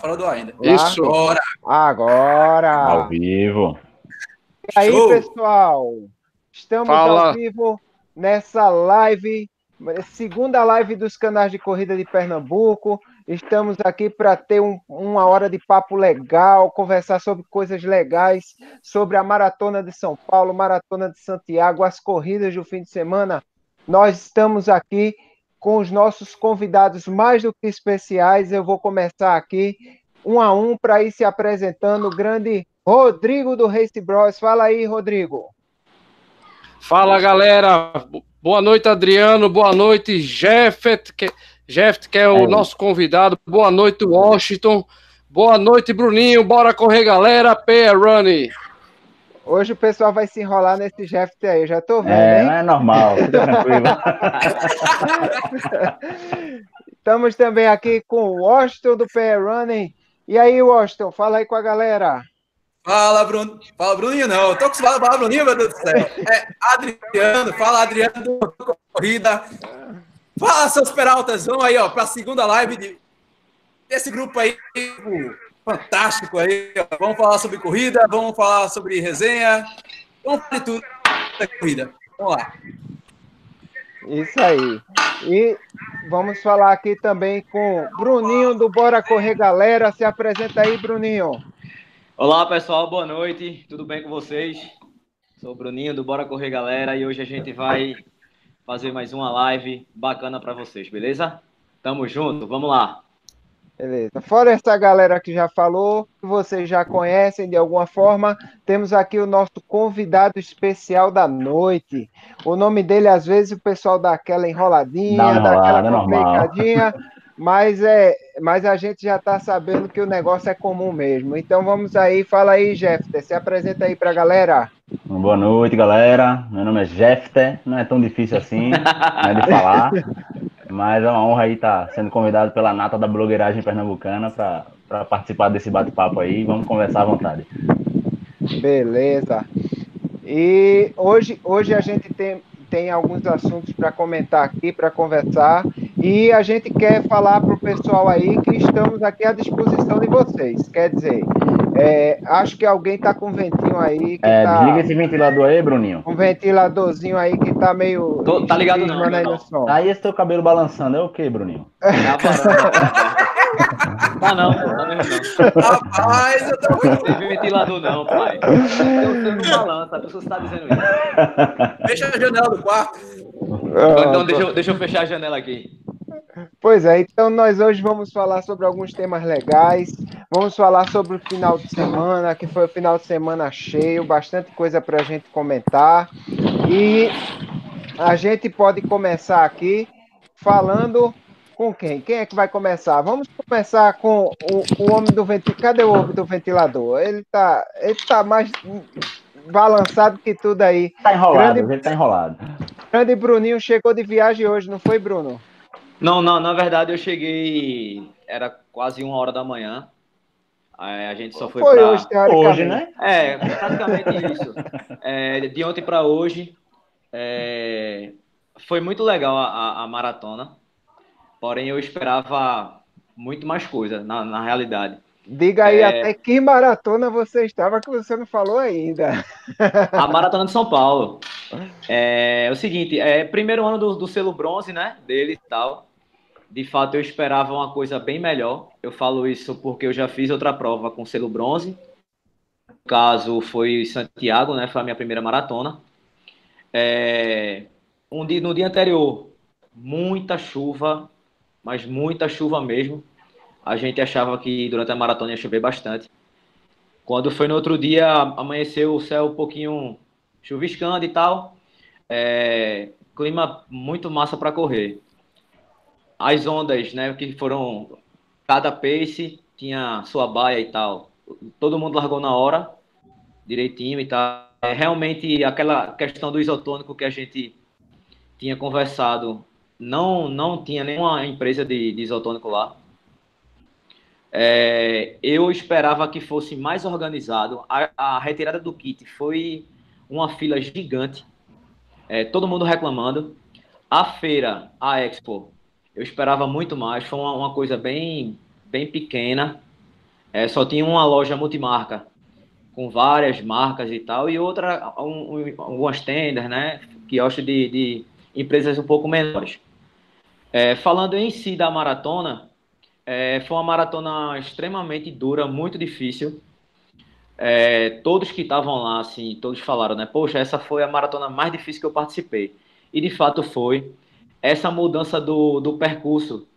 Fora do ar ainda. Isso. Agora. Agora. Ao vivo. E aí, Show. pessoal? Estamos Fala. ao vivo nessa live, segunda live dos canais de corrida de Pernambuco. Estamos aqui para ter um- uma hora de papo legal, conversar sobre coisas legais, sobre a Maratona de São Paulo, Maratona de Santiago, as corridas do fim de semana. Nós estamos aqui com os nossos convidados mais do que especiais. Eu vou começar aqui um a um para ir se apresentando. O grande Rodrigo do Race Bros. Fala aí, Rodrigo. Fala, galera. Boa noite, Adriano. Boa noite, Jeffet, que, Jeffet, que é o É. nosso convidado. Boa noite, Washington. Boa noite, Bruninho. Bora correr, galera. P Running. Hoje o pessoal vai se enrolar nesse Jeff aí, eu já tô vendo, É, hein? não é normal, fica tranquilo. Estamos também aqui com o Washington do PR Running. E aí, Washington, fala aí com a galera. Fala, Bruno. Fala, Bruninho, não. Eu tô acostumado a falar Bruninho, meu Deus do céu. É Adriano. Fala, Adriano do Corrida. Fala, seus peraltas. Vamos aí, ó, pra segunda live de, desse grupo aí. Fantástico aí. Vamos falar sobre corrida, vamos falar sobre resenha. Vamos falar de tudo da corrida. Vamos lá. Isso aí. E vamos falar aqui também com o Bruninho do Bora Correr Galera. Se apresenta aí, Bruninho. Olá pessoal, boa noite, tudo bem com vocês? Sou o Bruninho do Bora Correr Galera e hoje a gente vai fazer mais uma live bacana para vocês, beleza? Tamo junto, vamos lá. Beleza. Fora essa galera que já falou, que vocês já conhecem de alguma forma, temos aqui o nosso convidado especial da noite. O nome dele, às vezes, o pessoal dá aquela enroladinha, Dá uma dá enrolada, aquela é normal. complicadinha, mas, é, mas a gente já está sabendo que o negócio é comum mesmo. Então vamos aí, fala aí, Jeff, se apresenta aí para a galera. Boa noite, galera. Meu nome é Jefter, não é tão difícil assim né, de falar, mas é uma honra aí estar sendo convidado pela nata da blogueiragem pernambucana para participar desse bate-papo aí. Vamos conversar à vontade. Beleza. E hoje, hoje a gente tem, tem alguns assuntos para comentar aqui, para conversar. E a gente quer falar para o pessoal aí que estamos aqui à disposição de vocês. Quer dizer, é, acho que alguém está com um ventinho aí que É, está. desliga esse ventilador aí, Bruninho. Um ventiladorzinho aí que tá meio. Tô- tá ligado não, aí não. som. Aí esse teu cabelo balançando é o quê, Bruninho? É. Tá não, pô, tá mesmo não. Rapaz, eu tô Não tem ventilador não, pai. Eu sei no balanço, a pessoa está dizendo isso. Fecha a janela do quarto. Então deixa eu, deixa eu fechar a janela aqui. Pois é, então nós hoje vamos falar sobre alguns temas legais, vamos falar sobre o final de semana, que foi o final de semana cheio, bastante coisa para a gente comentar. E a gente pode começar aqui falando com quem? Quem é que vai começar? Vamos começar com o, o homem do ventilador. Cadê o homem do ventilador? Ele tá, ele tá mais balançado que tudo aí. Tá enrolado, Grande- ele tá enrolado. Grande Bruninho chegou de viagem hoje, não foi, Bruno? Não, não, na verdade eu cheguei, era quase uma hora da manhã. Aí A gente só foi, Foi pra... hoje. Hoje, né? É, praticamente isso. É, de ontem para hoje, é, foi muito legal a, a- a maratona. Porém, eu esperava muito mais coisa, na, na realidade. Diga aí É. até que maratona você estava que você não falou ainda. A maratona de São Paulo. É, o seguinte, é primeiro ano do, do selo bronze, né? Dele e tal. De fato, eu esperava uma coisa bem melhor. Eu falo isso porque eu já fiz outra prova com selo bronze. No caso, foi Santiago, né? Foi a minha primeira maratona. É, um dia, no dia anterior, muita chuva, mas muita chuva mesmo. A gente achava que durante a maratona ia chover bastante. Quando foi no outro dia, amanheceu o céu um pouquinho chuviscando e tal. É, clima muito massa para correr. As ondas, né, que foram cada pace tinha sua baia e tal. Todo mundo largou na hora, direitinho e tal. É, realmente aquela questão do isotônico que a gente tinha conversado, não não tinha nenhuma empresa de, de isotônico lá. É, eu esperava que fosse mais organizado. A, a retirada do kit foi uma fila gigante, é, todo mundo reclamando. A feira, a Expo, eu esperava muito mais. Foi uma, uma coisa bem, bem pequena. é, só tinha uma loja multimarca com várias marcas e tal, e outra, um, um, algumas tendas, né? Quiosque de, de empresas um pouco menores. É, falando em si da maratona, é, foi uma maratona extremamente dura, muito difícil. É, todos que estavam lá, assim, todos falaram, né? Poxa, essa foi a maratona mais difícil que eu participei. E de fato foi. Essa mudança do, do percurso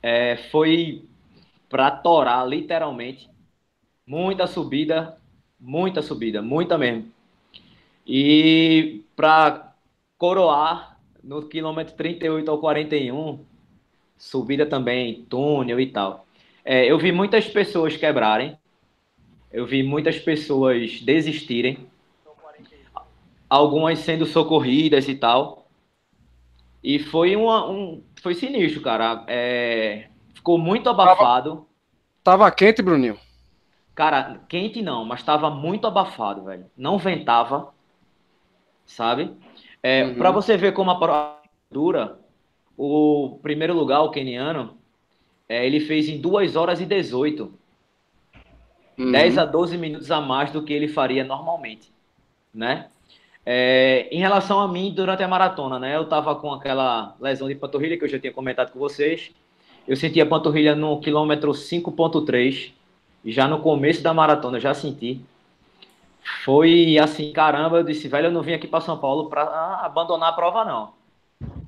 é, foi para torar, literalmente. Muita subida, muita subida, muita mesmo. E para coroar, no quilômetro 38 ao 41, subida também, túnel e tal. É, eu vi muitas pessoas quebrarem, eu vi muitas pessoas desistirem, algumas sendo socorridas e tal. E foi uma, um, foi sinistro, cara. É, ficou muito abafado. Tava, tava quente, Bruninho. Cara, quente não, mas tava muito abafado, velho. Não ventava, sabe? É, uhum. Para você ver como a prova dura, o primeiro lugar, o keniano, é, ele fez em 2 horas e 18. Uhum. 10 a 12 minutos a mais do que ele faria normalmente, né? É, em relação a mim, durante a maratona, né? Eu tava com aquela lesão de panturrilha que eu já tinha comentado com vocês. Eu senti a panturrilha no quilômetro 5.3 já no começo da maratona já senti. Foi assim, caramba, eu disse, velho, eu não vim aqui para São Paulo para abandonar a prova, não.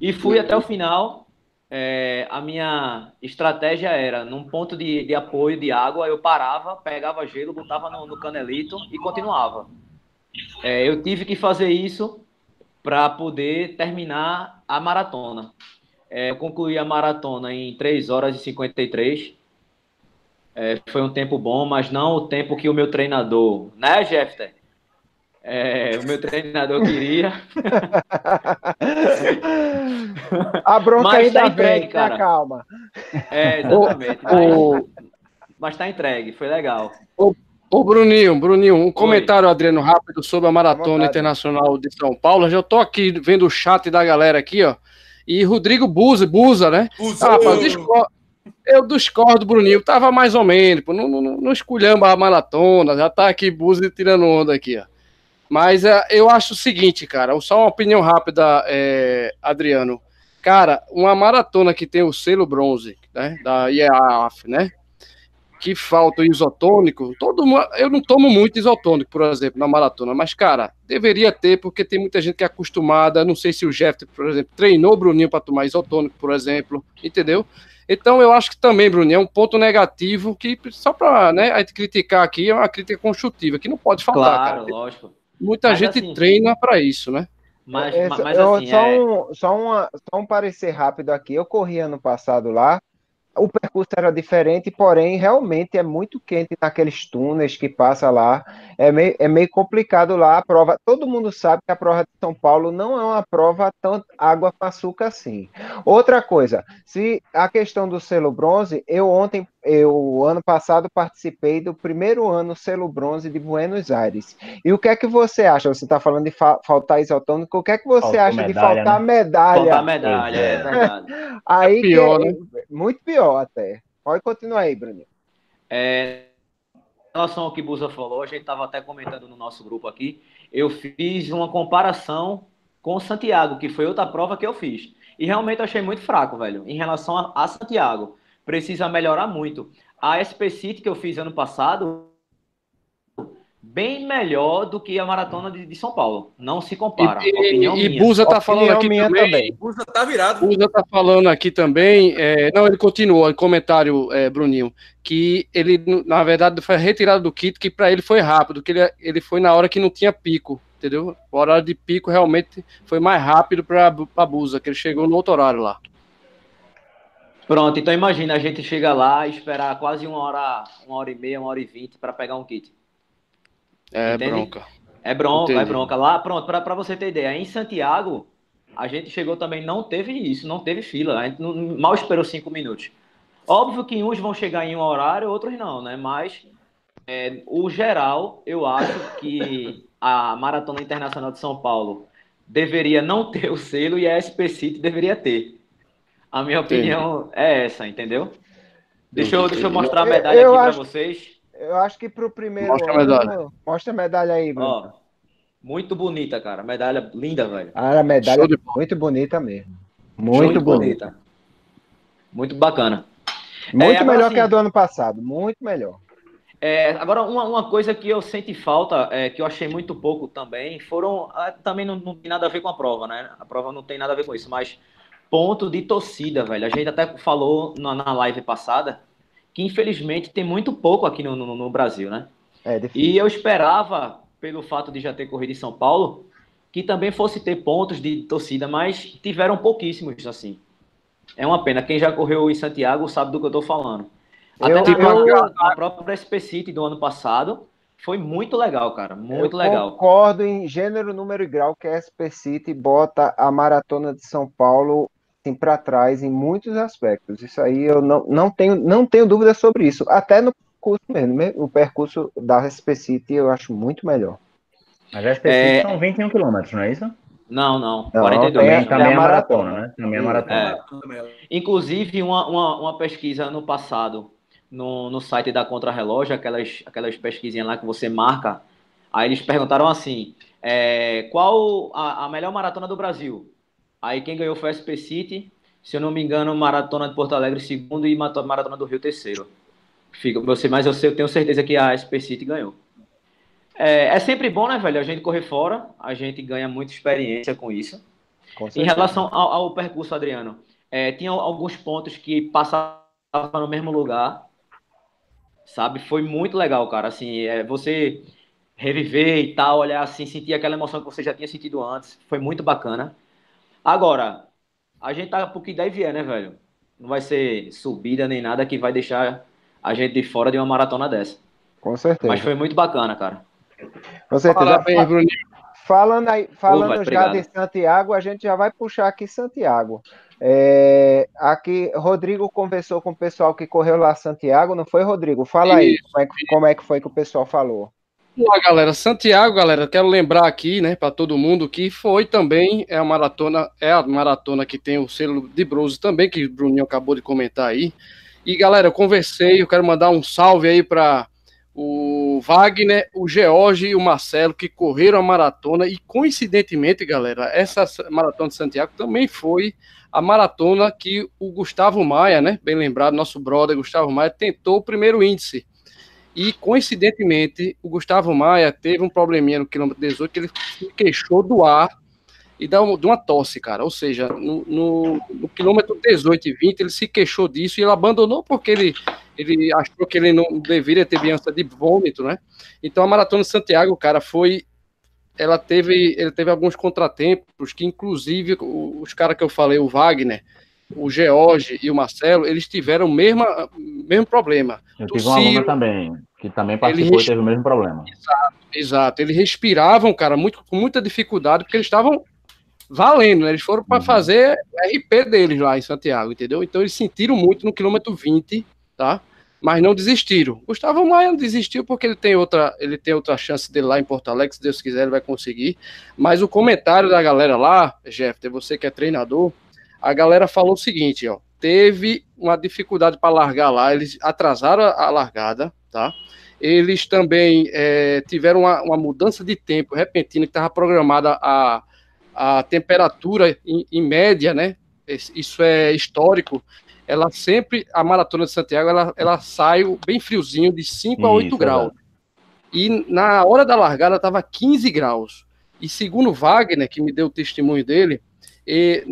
E fui até o final. É, a minha estratégia era, num ponto de, de apoio de água, eu parava, pegava gelo, botava no, no canelito e continuava. É, eu tive que fazer isso para poder terminar a maratona. É, eu concluí a maratona em 3 horas e 53 é, foi um tempo bom, mas não o tempo que o meu treinador, né, Jeffter? É, o meu treinador queria. A bronca mas ainda tá entregue, vem, cara. calma. É, exatamente. O, mas, está entregue, foi legal. Ô, ô, Bruninho, Bruninho, um Oi. comentário, Adriano, rápido sobre a Maratona Internacional de São Paulo. Já estou aqui vendo o chat da galera aqui, ó. E Rodrigo Buza, Buza, né? Buza. Ah, rapaz, eu discordo, Bruninho. Tava mais ou menos, pô, não, não, não esculhamba a maratona, já tá aqui Buzi tirando onda aqui, ó. Mas é, eu acho o seguinte, cara, só uma opinião rápida, é, Adriano. Cara, uma maratona que tem o selo bronze, né, da IAAF, né, que falta o isotônico, todo mundo, eu não tomo muito isotônico, por exemplo, na maratona, mas, cara, deveria ter, porque tem muita gente que é acostumada, não sei se o Jeff, por exemplo, treinou o Bruninho para tomar isotônico, por exemplo, entendeu? Então, eu acho que também, Bruninho, é um ponto negativo que, só para né, a gente criticar aqui, é uma crítica construtiva, que não pode faltar, claro, cara. lógico. Muita mas, gente assim, treina para isso, né? Mas, é, mas assim, só, é... um, só, uma, só um parecer rápido aqui. Eu corri ano passado lá, o percurso era diferente, porém, realmente é muito quente naqueles túneis que passa lá. É meio, é meio complicado lá a prova. Todo mundo sabe que a prova de São Paulo não é uma prova tão água com açúcar assim. Outra coisa, se a questão do selo bronze, eu ontem eu ano passado participei do primeiro ano selo bronze de Buenos Aires. E o que é que você acha? Você está falando de fa faltar isotônico, o que é que você Faltou acha medalha, de faltar né? medalha? Faltar medalha, é, é verdade. aí é pior, que, né? Muito pior até. Pode continuar aí, Bruninho. É, relação ao que Busa falou, a gente estava até comentando no nosso grupo aqui, eu fiz uma comparação com Santiago, que foi outra prova que eu fiz. E realmente eu achei muito fraco, velho, em relação a, a Santiago precisa melhorar muito. A SP City que eu fiz ano passado, bem melhor do que a maratona de, de São Paulo. Não se compara. E, e, e Busa tá falando aqui também. também. Busa tá virado. Busa tá falando aqui também. É, não, ele continuou em comentário, é, Bruninho, que ele, na verdade, foi retirado do kit, que para ele foi rápido, que ele, ele foi na hora que não tinha pico. Entendeu? O horário de pico realmente foi mais rápido para a Busa, que ele chegou no outro horário lá. Pronto, então imagina a gente chega lá e esperar quase uma hora, uma hora e meia, uma hora e vinte para pegar um kit. É Entende? bronca. É bronca, Entendi. é bronca. Lá, pronto, para você ter ideia, em Santiago, a gente chegou também, não teve isso, não teve fila. A gente não, mal esperou cinco minutos. Óbvio que uns vão chegar em um horário, outros não, né? Mas é, o geral, eu acho que a Maratona Internacional de São Paulo deveria não ter o selo e a SP City deveria ter. A minha opinião Sim. é essa, entendeu? Deixa eu, deixa eu mostrar a medalha eu, eu aqui para vocês. Eu acho que para o primeiro. Mostra a medalha. Mostra a medalha aí, Bruno. Ó, muito bonita, cara. Medalha linda, velho. Ah, a medalha muito bonita mesmo. Muito bonita. bonita. Muito bacana. Muito é, melhor assim, que a do ano passado. Muito melhor. É, agora, uma, uma coisa que eu senti falta, é, que eu achei muito pouco também, foram. Ah, também não, não tem nada a ver com a prova, né? A prova não tem nada a ver com isso, mas ponto de torcida, velho. A gente até falou na, na live passada que infelizmente tem muito pouco aqui no, no, no Brasil, né? É, e eu esperava, pelo fato de já ter corrido em São Paulo, que também fosse ter pontos de torcida, mas tiveram pouquíssimos, assim. É uma pena. Quem já correu em Santiago sabe do que eu estou falando. Até eu, na, eu... a própria SP City do ano passado foi muito legal, cara. Muito eu legal. Concordo em gênero, número e grau que a SP City bota a maratona de São Paulo assim, para trás em muitos aspectos. Isso aí eu não, não, tenho, não tenho dúvida sobre isso. Até no curso mesmo, o percurso da SP City eu acho muito melhor. Mas a SP é... são 21 quilômetros, não é isso? Não, não. não 42. Também, também é, é maratona, né? Também é maratona. É, inclusive, uma, uma, uma, pesquisa no passado, no, no site da Contrarrelógio, aquelas, aquelas pesquisinhas lá que você marca, aí eles perguntaram assim, é, qual a, a melhor maratona do Brasil? Aí quem ganhou foi a SP City, se eu não me engano, Maratona de Porto Alegre segundo e Maratona do Rio terceiro. Fica, você, mas eu, sei, eu tenho certeza que a SP City ganhou. É, é, sempre bom, né, velho? A gente correr fora, a gente ganha muita experiência com isso. Com em relação ao, ao percurso, Adriano, é, tinha alguns pontos que passavam no mesmo lugar, sabe? Foi muito legal, cara. Assim, é, você reviver e tal, olhar assim, sentir aquela emoção que você já tinha sentido antes, foi muito bacana. Agora, a gente tá pro que der e vier, né, velho? Não vai ser subida nem nada que vai deixar a gente de fora de uma maratona dessa. Com certeza. Mas foi muito bacana, cara. Com certeza. Parabéns, Bruninho. Falando, aí, falando já de Santiago, a gente já vai puxar aqui Santiago. É, aqui, Rodrigo conversou com o pessoal que correu lá Santiago, não foi, Rodrigo? Fala aí, como é, que, como é que foi que o pessoal falou. Olá, galera. Santiago, galera, quero lembrar aqui, né, para todo mundo que foi também é a maratona, é a maratona que tem o selo de bronze também, que o Bruninho acabou de comentar aí. E galera, eu conversei, eu quero mandar um salve aí para o Wagner, o George e o Marcelo que correram a maratona e coincidentemente, galera, essa maratona de Santiago também foi a maratona que o Gustavo Maia, né, bem lembrado, nosso brother Gustavo Maia tentou o primeiro índice. E, coincidentemente, o Gustavo Maia teve um probleminha no quilômetro 18 que ele se queixou do ar e de uma tosse, cara. Ou seja, no, no, no, quilômetro 18 e 20 ele se queixou disso e ele abandonou porque ele, ele achou que ele não deveria ter doença de vômito, né? Então a Maratona de Santiago, cara, foi. Ela teve, ele teve alguns contratempos que, inclusive, os caras que eu falei, o Wagner, o George e o Marcelo, eles tiveram o mesmo, mesmo problema. Eu tive uma aluna também, que também participou e teve o mesmo problema. Exato, exato. Eles respiravam, cara, muito, com muita dificuldade, porque eles estavam valendo, né? Eles foram para uhum. fazer RP deles lá em Santiago, entendeu? Então eles sentiram muito no quilômetro 20, tá? Mas não desistiram. Gustavo Maia não desistiu porque ele tem outra, ele tem outra chance dele lá em Porto Alegre, se Deus quiser ele vai conseguir. Mas o comentário da galera lá, Jeff, você que é treinador, a galera falou o seguinte, ó, teve uma dificuldade para largar lá, eles atrasaram a largada, tá? Eles também é, tiveram uma, uma, mudança de tempo repentina que estava programada a, a temperatura em, em, média, né? Isso é histórico. Ela sempre, a maratona de Santiago, ela, ela sai bem friozinho, de 5 a 8 graus. E na hora da largada estava 15 graus. E segundo Wagner, que me deu o testemunho dele, e,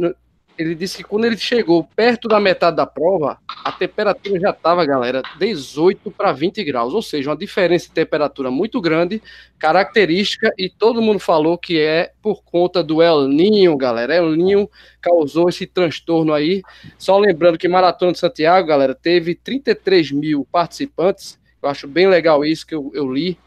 ele disse que quando ele chegou perto da metade da prova, a temperatura já estava, galera, 18 para 20 graus, ou seja, uma diferença de temperatura muito grande, característica, e todo mundo falou que é por conta do El Ninho, galera. El Ninho causou esse transtorno aí. Só lembrando que Maratona de Santiago, galera, teve 33 mil participantes, eu acho bem legal isso que eu, eu li,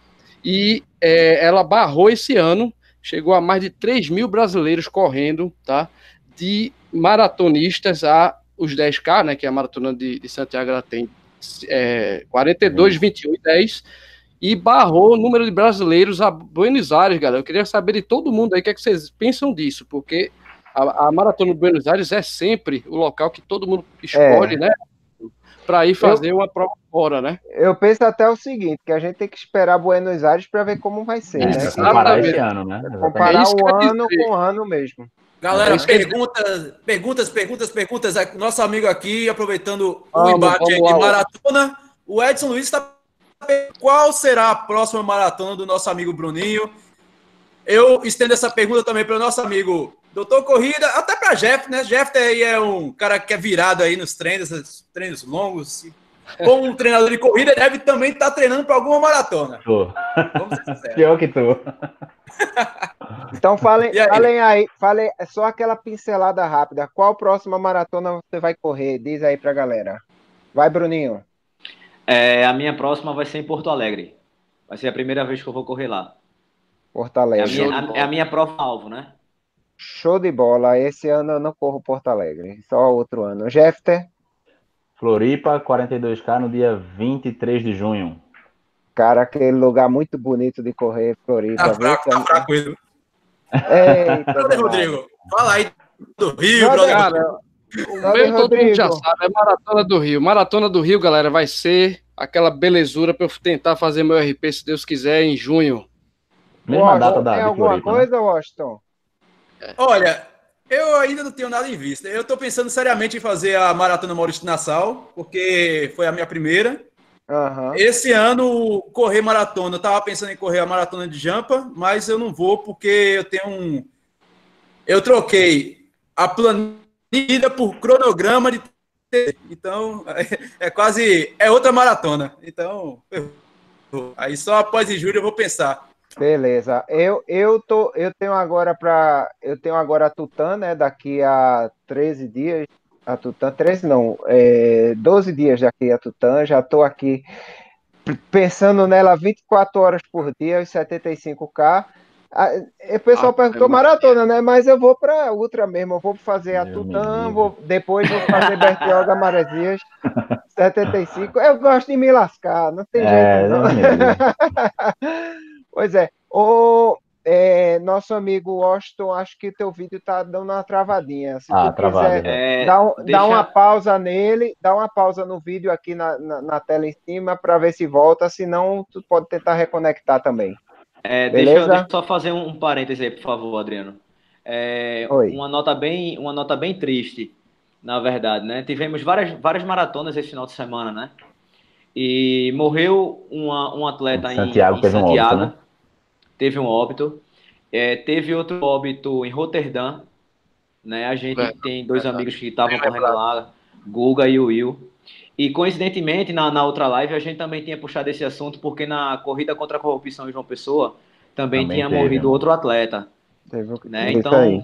e é, ela barrou esse ano, chegou a mais de 3 mil brasileiros correndo, tá? De maratonistas a os 10K, né, que é a maratona de, de Santiago ela tem é, 42, 21 e 10, e barrou o número de brasileiros a Buenos Aires, galera. Eu queria saber de todo mundo aí o que, é que vocês pensam disso, porque a, a, maratona de Buenos Aires é sempre o local que todo mundo escolhe, é. né? para ir fazer eu, uma prova fora, né? Eu penso até o seguinte, que a gente tem que esperar Buenos Aires para ver como vai ser, é, né? Comparar esse ano, né? Comparar é o ano com o ano mesmo. Galera, perguntas, perguntas, perguntas, perguntas. Nosso amigo aqui, aproveitando vamos, o embate de maratona, o Edson Luiz está qual será a próxima maratona do nosso amigo Bruninho? Eu estendo essa pergunta também para o nosso amigo Doutor Corrida, até para Jeff, né? Jeff aí é um cara que é virado aí nos treinos, treinos longos. Como um treinador de corrida, deve também estar tá treinando para alguma maratona. Tô. Pior que tô. então falem aí? falem aí, falem só aquela pincelada rápida. Qual próxima maratona você vai correr? Diz aí para a galera. Vai, Bruninho. É, a minha próxima vai ser em Porto Alegre. Vai ser a primeira vez que eu vou correr lá. Porto Alegre. É a minha, a, é a minha prova-alvo, né? Show de bola. Esse ano eu não corro Porto Alegre, só outro ano. Jeffter? Floripa, 42K no dia 23 de junho. Cara, aquele lugar muito bonito de correr, Floripa. Tá fraco, tá fraco ele. Eita, Rodrigo, fala aí do Rio, brother. Cara, o meu todo mundo já sabe, é Maratona do Rio. Maratona do Rio, galera, vai ser aquela belezura para eu tentar fazer meu RP, se Deus quiser, em junho. Mesma Washington, data da Tem alguma Floripa, né? coisa, né? Washington? Olha, eu ainda não tenho nada em vista. Eu estou pensando seriamente em fazer a Maratona Maurício Nassau, porque foi a minha primeira. Uhum. Esse ano, correr maratona, eu estava pensando em correr a maratona de Jampa, mas eu não vou porque eu tenho um. Eu troquei a planilha por cronograma de. Então, é, quase. É outra maratona. Então, aí só após em julho eu vou pensar. Beleza. Eu, eu, tô, eu tenho agora para eu tenho agora a Tutã, né? Daqui a 13 dias. A Tutã, 13 não, é, 12 dias daqui a Tutã. Já estou aqui pensando nela 24 horas por dia, os 75K. O pessoal ah, perguntou é maratona, né? Mas eu vou para Ultra mesmo. Eu vou fazer a Tutã, vou, depois vou fazer Bertioga Maresias, 75. Eu gosto de me lascar, não tem é, jeito. Não. não Pois é. O é, nosso amigo Washington, acho que teu vídeo tá dando uma travadinha. Se ah, travado, quiser, é, dá, um, deixa... dá, uma pausa nele, dá uma pausa no vídeo aqui na, na, na tela em cima para ver se volta, senão tu pode tentar reconectar também. É, deixa, eu, deixa, eu só fazer um parêntese aí, por favor, Adriano. É, uma nota bem, uma nota bem triste, na verdade, né? Tivemos várias, várias maratonas esse final de semana, né? E morreu uma, um atleta Santiago, em, em Santiago. Um óbito, né? Teve um óbito. É, teve outro óbito em Roterdã, né? A gente é, tem dois é, amigos que estavam correndo lá, Guga e o Will. E coincidentemente, na, na outra live, a gente também tinha puxado esse assunto, porque na corrida contra a corrupção em João Pessoa também, também tinha teve, morrido né? outro atleta. Teve, né? Então, é,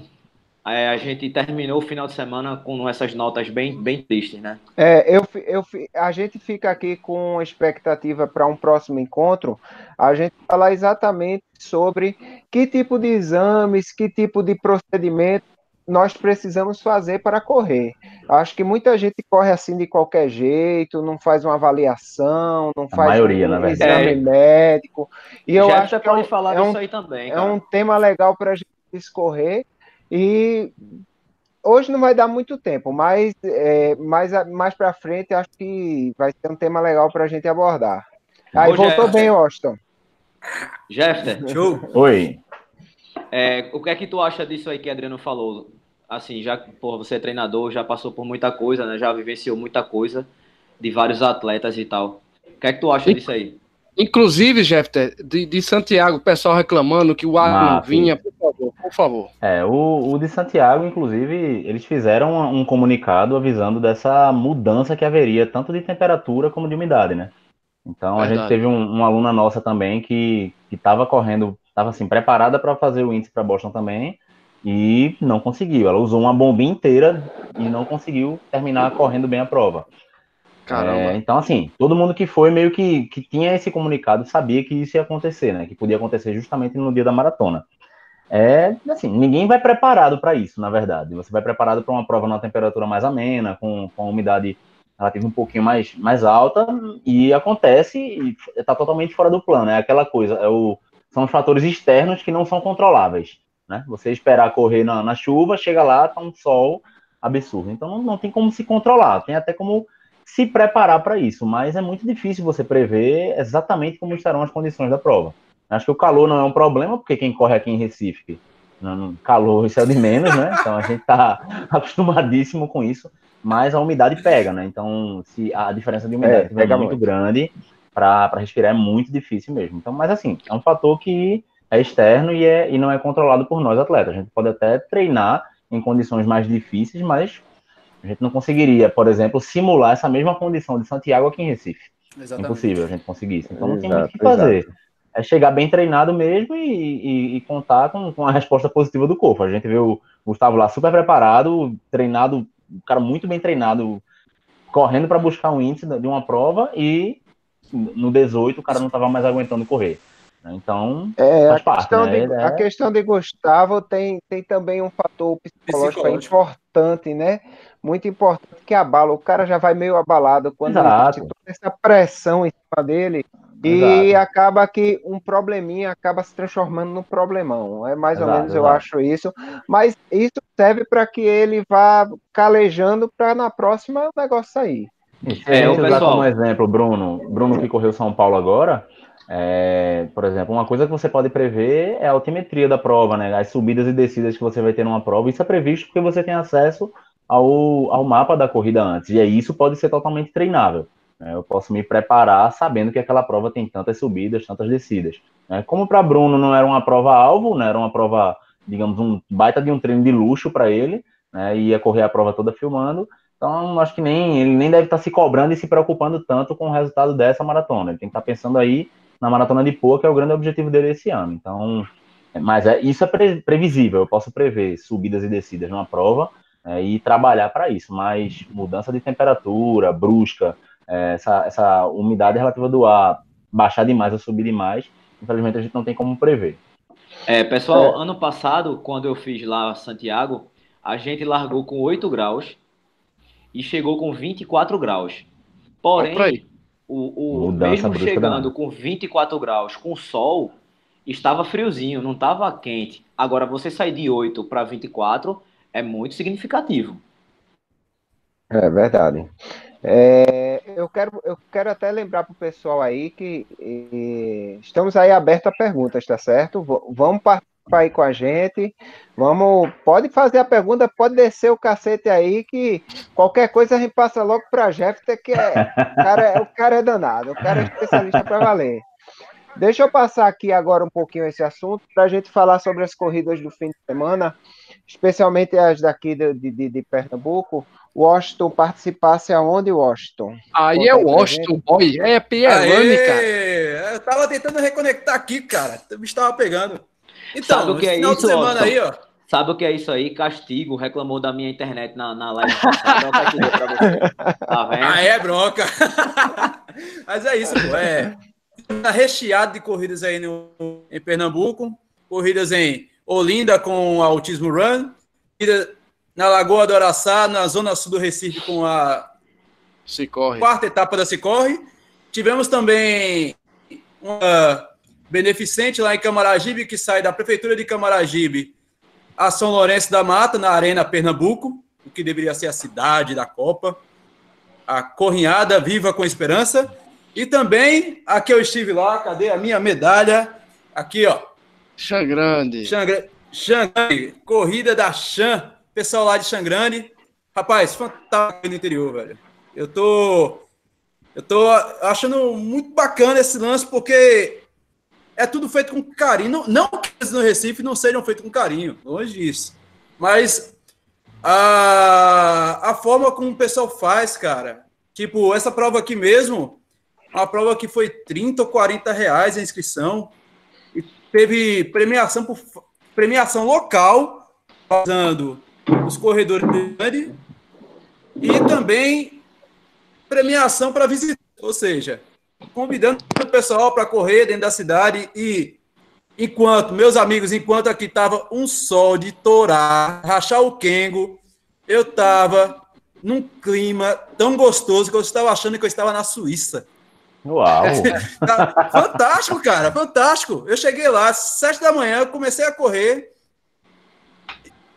a gente terminou o final de semana com essas notas bem, bem tristes, né? É, eu, eu, a gente fica aqui com expectativa para um próximo encontro, a gente falar exatamente sobre que tipo de exames, que tipo de procedimento nós precisamos fazer para correr. Acho que muita gente corre assim de qualquer jeito, não faz uma avaliação, não faz maioria, um exame médico. E eu Já acho que é um, falar é um, aí também. É um tema legal para a gente escorrer e hoje não vai dar muito tempo, mas é, mais, mais para frente acho que vai ser um tema legal para a gente abordar. Aí Ô, voltou Jefter. bem, Austin. Jefter. Oi. É, o que é que tu acha disso aí que Adriano falou? Assim, já por você é treinador, já passou por muita coisa, né? Já vivenciou muita coisa de vários atletas e tal. O que é que tu acha disso aí? Inclusive, Jefter, de, de Santiago, o pessoal reclamando que o ar não vinha, por favor, por favor. É, o, o de Santiago, inclusive, eles fizeram um comunicado avisando dessa mudança que haveria, tanto de temperatura como de umidade, né? Então Verdade. a gente teve um, uma aluna nossa também que estava correndo, estava assim, preparada para fazer o índice para Boston também, e não conseguiu. Ela usou uma bombinha inteira e não conseguiu terminar correndo bem a prova. É, então, assim, todo mundo que foi meio que, que tinha esse comunicado sabia que isso ia acontecer, né? Que podia acontecer justamente no dia da maratona. É, assim, ninguém vai preparado para isso, na verdade. Você vai preparado para uma prova numa temperatura mais amena, com, com a umidade relativa um pouquinho mais, mais alta, e acontece e está totalmente fora do plano. É aquela coisa, é o, são os fatores externos que não são controláveis. Né? Você esperar correr na, na chuva, chega lá, tá um sol absurdo. Então não, não tem como se controlar, tem até como se preparar para isso, mas é muito difícil você prever exatamente como estarão as condições da prova. Acho que o calor não é um problema, porque quem corre aqui em Recife, não, calor isso é de menos, né? Então a gente está acostumadíssimo com isso, mas a umidade pega, né? Então, se a diferença de umidade é, é muito, muito grande, para respirar é muito difícil mesmo. Então, mas assim, é um fator que é externo e, é, e não é controlado por nós atletas. A gente pode até treinar em condições mais difíceis, mas a gente não conseguiria, por exemplo, simular essa mesma condição de Santiago aqui em Recife. Exatamente. Impossível a gente conseguir isso. Então não tem muito o que fazer. Exato. É chegar bem treinado mesmo e, e, e contar com, com, a resposta positiva do corpo. A gente vê o Gustavo lá super preparado, treinado, um cara muito bem treinado, correndo para buscar um índice de uma prova e no 18 o cara não estava mais aguentando correr. Né? Então, é, a, parte, questão né? de, é... a questão de Gustavo tem, tem também um fator psicológico, psicológico. importante, né? Muito importante que abala. O cara já vai meio abalado quando Exato. essa pressão em cima dele e Exato. acaba que um probleminha acaba se transformando num problemão. É mais exato, ou menos, exato. eu acho isso. Mas isso serve para que ele vá calejando para na próxima o negócio sair. É, é, o pessoal... como exemplo, Bruno, Bruno que correu São Paulo agora, é, por exemplo, uma coisa que você pode prever é a altimetria da prova, né? As subidas e descidas que você vai ter numa prova, isso é previsto porque você tem acesso ao, ao mapa da corrida antes. E aí isso pode ser totalmente treinável. Né? Eu posso me preparar sabendo que aquela prova tem tantas subidas, tantas descidas. Né? Como para Bruno não era uma prova alvo, né? era uma prova, digamos, um baita de um treino de luxo para ele, né? ia correr a prova toda filmando. Então, acho que nem ele nem deve estar tá se cobrando e se preocupando tanto com o resultado dessa maratona. Ele tem que estar tá pensando aí na maratona de Poa, que é o grande objetivo dele esse ano. Então, mas é, isso é pre, previsível, eu posso prever subidas e descidas numa prova é, e trabalhar para isso, mas mudança de temperatura, brusca, é, essa, essa umidade relativa do ar baixar demais ou subir demais, infelizmente a gente não tem como prever. É, pessoal, é. ano passado, quando eu fiz lá Santiago, a gente largou com 8 graus e chegou com 24 graus. Porém, o, o mesmo chegando com 24 graus com sol, estava friozinho, não estava quente. Agora, você sair de 8 para 24 é muito significativo. É verdade. É, eu, quero, eu quero até lembrar para o pessoal aí que e, estamos aí abertos a perguntas, tá certo? V vamos participar aí com a gente. Vamos, pode fazer a pergunta, pode descer o cacete aí, que qualquer coisa a gente passa logo para Jeff, que é, o cara, é, o cara é danado, o cara é especialista para valer. Deixa eu passar aqui agora um pouquinho esse assunto para a gente falar sobre as corridas do fim de semana, especialmente as daqui de, de, de Pernambuco. Washington participasse aonde, Washington? Aí é Washington, boy. É Pielane, cara. Eu tava tentando reconectar aqui, cara. O bicho tava pegando. Então, Sabe o que é isso, semana aí, ó. Sabe o que é isso aí? Castigo, reclamou da minha internet na, na live passada. tá vendo? Ah, é bronca. Mas é isso, pô. É, tá recheado de corridas aí no, em Pernambuco. Corridas em Olinda com a Autismo Run. Corrida na Lagoa do Araçá, na zona sul do Recife com a Cicorre. quarta etapa da Cicorre. Tivemos também uma beneficente lá em Camaragibe, que sai da Prefeitura de Camaragibe a São Lourenço da Mata, na Arena Pernambuco, o que deveria ser a cidade da Copa. A Corrinhada Viva com Esperança. E também, aqui eu estive lá, cadê a minha medalha? Aqui, ó. Xangrande. Xangrande. Xangrande. Corrida da Xan. Pessoal lá de Xangrande. Rapaz, fantástico no interior, velho. Eu tô. Eu tô achando muito bacana esse lance, porque é tudo feito com carinho. Não, não que no Recife não sejam feitos com carinho, longe disso. Mas a, a forma como o pessoal faz, cara. Tipo, essa prova aqui mesmo, uma prova que foi 30 ou 40 reais a inscrição. E teve premiação por premiação local, usando os corredores grandes, e também premiação para visitar. Ou seja, convidando o pessoal para correr dentro da cidade e enquanto, meus amigos, enquanto aqui tava um sol de torar, rachar o quengo, eu tava num clima tão gostoso que eu estava achando que eu estava na Suíça. Uau! Tá fantástico, cara, fantástico. Eu cheguei lá, sete da manhã, comecei a correr.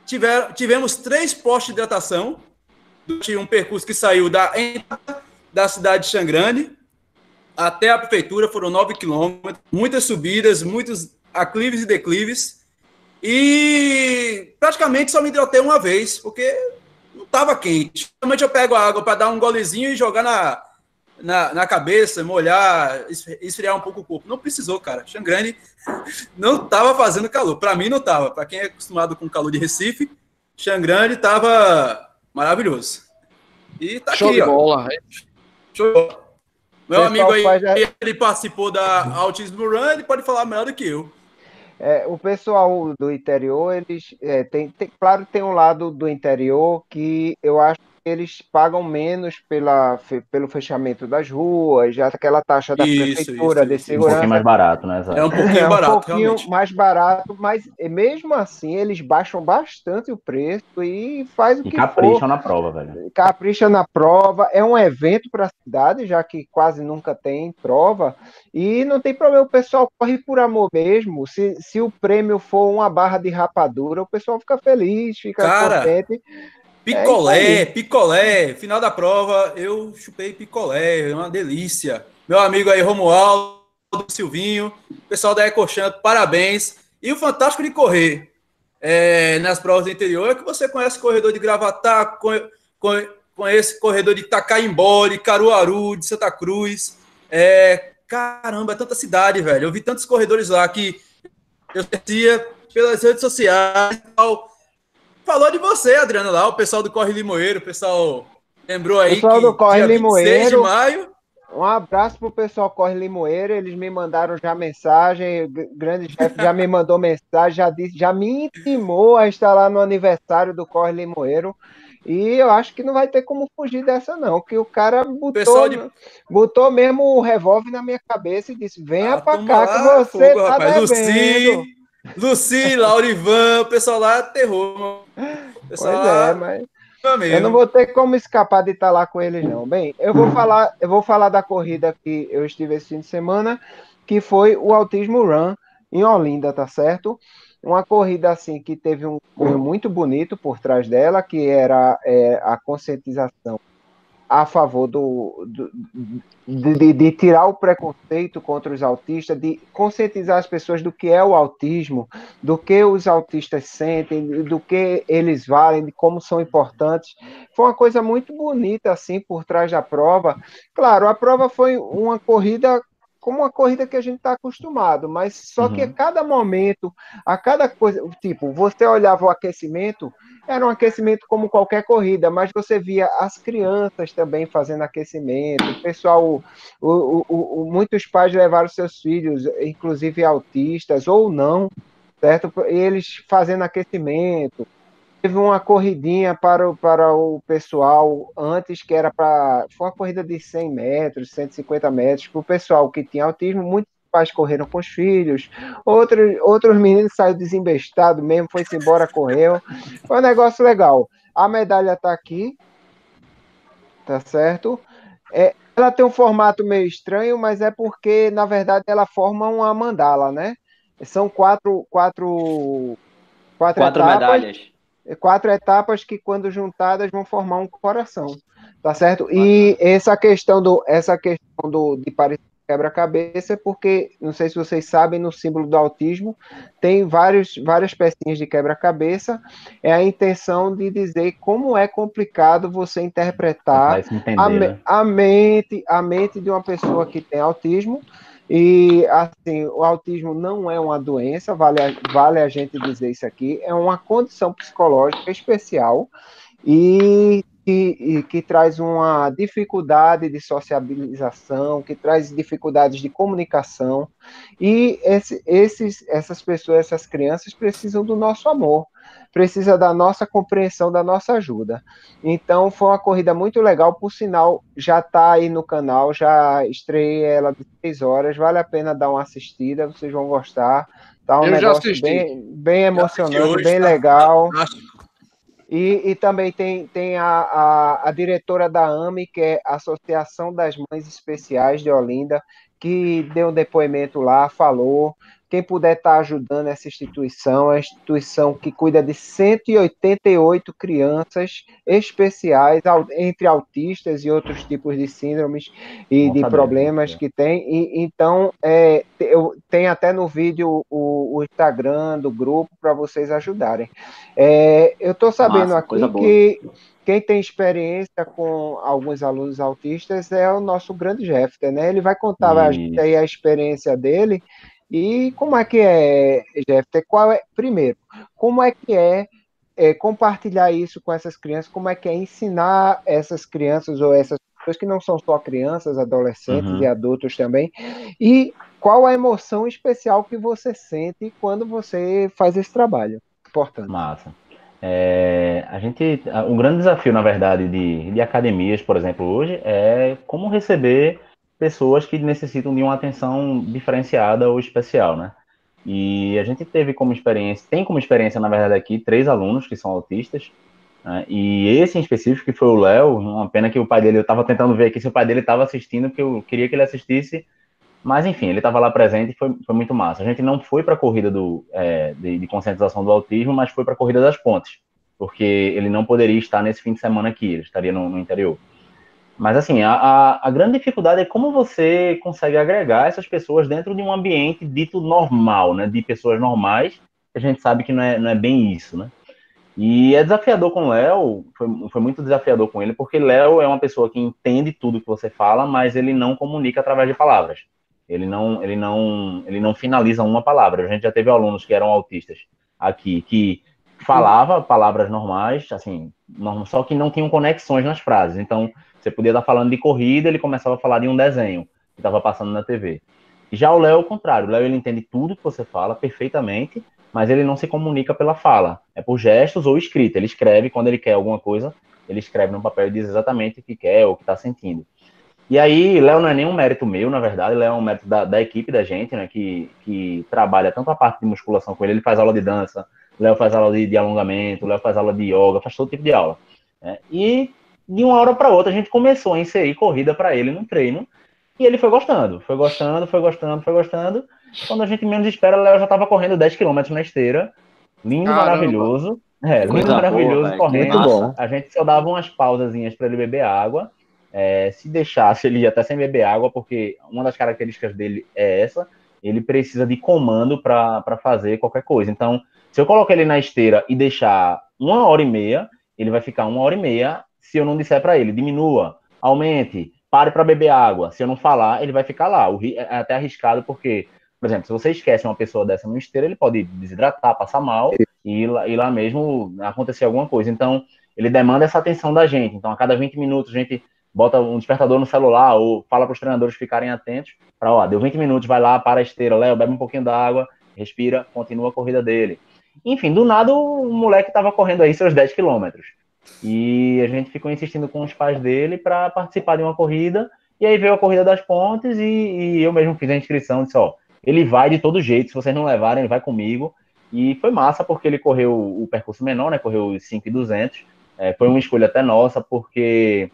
Tiver, tivemos três postos de hidratação. Tinha um percurso que saiu da da cidade de Xangrande até a prefeitura foram 9 quilômetros, muitas subidas, muitos aclives e declives. E praticamente só me hidratei uma vez, porque não estava quente. Normalmente eu pego a água para dar um golezinho e jogar na, na, na, cabeça, molhar, esfriar um pouco o corpo. Não precisou, cara. Xangrande não estava fazendo calor. Para mim não estava. Para quem é acostumado com calor de Recife, Xangrande estava maravilhoso. E tá Show aqui, de ó. bola. Show de bola. Meu amigo aí, ele participou da Autismo Run, ele pode falar melhor do que eu. É, o pessoal do interior, eles é, tem, tem, claro, tem um lado do interior que eu acho eles pagam menos pela, pelo fechamento das ruas, já aquela taxa da isso, prefeitura isso, de segurança. Um pouquinho mais barato, né? É um pouquinho é um barato, pouquinho realmente. mais barato, mas mesmo assim eles baixam bastante o preço e faz o e que capricham for. na prova, velho. Capricha na prova, é um evento para a cidade, já que quase nunca tem prova, e não tem problema, o pessoal corre por amor mesmo. Se, se o prêmio for uma barra de rapadura, o pessoal fica feliz, fica Cara, contente. Picolé, é picolé. Final da prova, eu chupei picolé, é uma delícia. Meu amigo aí, Romualdo, Silvinho, pessoal da Ecochamp, parabéns. E o fantástico de correr é, nas provas do interior é que você conhece o corredor de Gravatá, conhece o corredor de Itacaimbó, de Caruaru, de Santa Cruz. É, caramba, é tanta cidade, velho. Eu vi tantos corredores lá que eu sentia pelas redes sociais e tal Falou de você, Adriano, lá, o pessoal do Corre Limoeiro, o pessoal lembrou aí pessoal que do Corre Limoeiro, de maio. Um abraço pro pessoal Corre Limoeiro, eles me mandaram já mensagem, o grande chefe já me mandou mensagem, já disse, já me intimou a estar lá no aniversário do Corre Limoeiro. E eu acho que não vai ter como fugir dessa, não. Que o cara botou, de... botou mesmo o revólver na minha cabeça e disse: venha ah, pra cá lá, que você fogo, tá rapaz. devendo. Luci, Luci, Laurivan, o pessoal lá aterrou. Pessoal pois lá... é, mas. Eu não vou ter como escapar de estar lá com eles, não. Bem, eu vou falar, eu vou falar da corrida que eu estive esse fim de semana, que foi o Autismo Run em Olinda, tá certo? Uma corrida assim que teve um cunho muito bonito por trás dela, que era é, a conscientização a favor do, do de, de, tirar o preconceito contra os autistas, de conscientizar as pessoas do que é o autismo, do que os autistas sentem, do que eles valem, de como são importantes. Foi uma coisa muito bonita assim por trás da prova. Claro, a prova foi uma corrida como uma corrida que a gente está acostumado, mas só uhum. que a uhum. cada momento, a cada coisa, tipo, você olhava o aquecimento, era um aquecimento como qualquer corrida, mas você via as crianças também fazendo aquecimento, o pessoal, o, o, o, muitos pais levaram seus filhos, inclusive autistas ou não, certo? Eles fazendo aquecimento, teve uma corridinha para o, para o pessoal antes, que era para. Foi uma corrida de 100 metros, 150 metros, para o pessoal que tinha autismo. Muitos pais correram com os filhos, outros, outros meninos saíram desembestados mesmo, foi-se embora, correu. Foi um negócio legal. A medalha está aqui, tá certo? É, ela tem um formato meio estranho, mas é porque, na verdade, ela forma uma mandala, né? São quatro, quatro, quatro, quatro etapas. medalhas quatro etapas que, quando juntadas, vão formar um coração, tá certo? E essa questão do, essa questão do de parecer quebra-cabeça é porque, não sei se vocês sabem, no símbolo do autismo tem vários, várias pecinhas de quebra-cabeça. É a intenção de dizer como é complicado você interpretar entender, a, né? a, mente, a mente de uma pessoa que tem autismo e, assim, o autismo não é uma doença, vale a, vale a gente dizer isso aqui, é uma condição psicológica especial e que, e que traz uma dificuldade de sociabilização, que traz dificuldades de comunicação, e esse, esses, essas pessoas, essas crianças precisam do nosso amor precisa da nossa compreensão, da nossa ajuda. Então foi uma corrida muito legal, por sinal, já está aí no canal, já estreiei ela de três horas, vale a pena dar uma assistida, vocês vão gostar. Tá um Eu negócio bem, bem emocionante, hoje, bem tá legal. E, e, também tem, tem a, a, a, diretora da AME, que é a Associação das Mães Especiais de Olinda, que deu um depoimento lá, falou. Quem puder estar tá ajudando essa instituição, é a instituição que cuida de 188 crianças especiais, entre autistas e outros tipos de síndromes e de problemas que tem. E, então, é, eu tem até no vídeo o, o Instagram do grupo para vocês ajudarem. É, eu estou sabendo Massa, aqui que quem tem experiência com alguns alunos autistas é o nosso grande Jeffter, né? Ele vai contar a a experiência dele e como é que é, Jeff? Qual é, primeiro, como é que é, é, compartilhar isso com essas crianças? Como é que é ensinar essas crianças ou essas pessoas que não são só crianças, adolescentes uhum. e adultos também? E qual a emoção especial que você sente quando você faz esse trabalho? Importante. Massa. É, a gente, o grande desafio, na verdade, de, de academias, por exemplo, hoje, é como receber pessoas que necessitam de uma atenção diferenciada ou especial, né? E a gente teve como experiência, tem como experiência, na verdade, aqui, três alunos que são autistas, né? e esse em específico, que foi o Léo, uma pena que o pai dele, eu estava tentando ver aqui se o pai dele estava assistindo, porque eu queria que ele assistisse, mas enfim, ele estava lá presente e foi, foi muito massa. A gente não foi para a corrida do, é, de, de, conscientização do autismo, mas foi para a corrida das pontes, porque ele não poderia estar nesse fim de semana aqui, ele estaria no, no interior. Mas, assim, a, a, grande dificuldade é como você consegue agregar essas pessoas dentro de um ambiente dito normal, né? De pessoas normais, que a gente sabe que não é, não é bem isso, né? E é desafiador com o Léo, foi, foi muito desafiador com ele, porque Léo é uma pessoa que entende tudo que você fala, mas ele não comunica através de palavras. Ele não, ele não, ele não finaliza uma palavra. A gente já teve alunos que eram autistas aqui, que falava palavras normais, assim, só que não tinham conexões nas frases. Então, você podia estar falando de corrida, ele começava a falar de um desenho que estava passando na TV. Já o Léo é o contrário. O Léo ele entende tudo que você fala perfeitamente, mas ele não se comunica pela fala. É por gestos ou escrita. Ele escreve quando ele quer alguma coisa, ele escreve no papel e diz exatamente o que quer ou o que está sentindo. E aí, Léo não é nenhum mérito meu, na verdade, Léo é um mérito da, da, equipe da gente, né, que, que trabalha tanto a parte de musculação com ele, ele faz aula de dança, Léo faz aula de, de alongamento, Léo faz aula de yoga, faz todo tipo de aula. Né? E de uma hora para outra a gente começou a inserir corrida para ele no treino e ele foi gostando, foi gostando, foi gostando, foi gostando. Quando a gente menos espera, o Léo já estava correndo 10 km na esteira, lindo, Caramba. maravilhoso. É, lindo, Coisa maravilhoso, boa, correndo. Bom. A gente só dava umas pausazinhas para ele beber água. É, se deixasse, ele ia até sem beber água, porque uma das características dele é essa. Ele precisa de comando para fazer qualquer coisa. Então, se eu colocar ele na esteira e deixar uma hora e meia, ele vai ficar uma hora e meia se eu não disser para ele, diminua, aumente, pare para beber água. Se eu não falar, ele vai ficar lá. É até arriscado porque, por exemplo, se você esquece uma pessoa dessa no esteira, ele pode desidratar, passar mal e, e lá mesmo acontecer alguma coisa. Então, ele demanda essa atenção da gente. Então, a cada 20 minutos, a gente bota um despertador no celular ou fala para os treinadores ficarem atentos para, ó, deu 20 minutos, vai lá, para a esteira, Léo, bebe um pouquinho d'água, respira, continua a corrida dele. Enfim, do nada o moleque estava correndo aí seus 10 quilômetros. E a gente ficou insistindo com os pais dele para participar de uma corrida. E aí veio a corrida das pontes e, e, eu mesmo fiz a inscrição. Disse: Ó, ele vai de todo jeito. Se vocês não levarem, ele vai comigo. E foi massa porque ele correu o percurso menor, né? Correu os 5,200. É, foi uma escolha até nossa, porque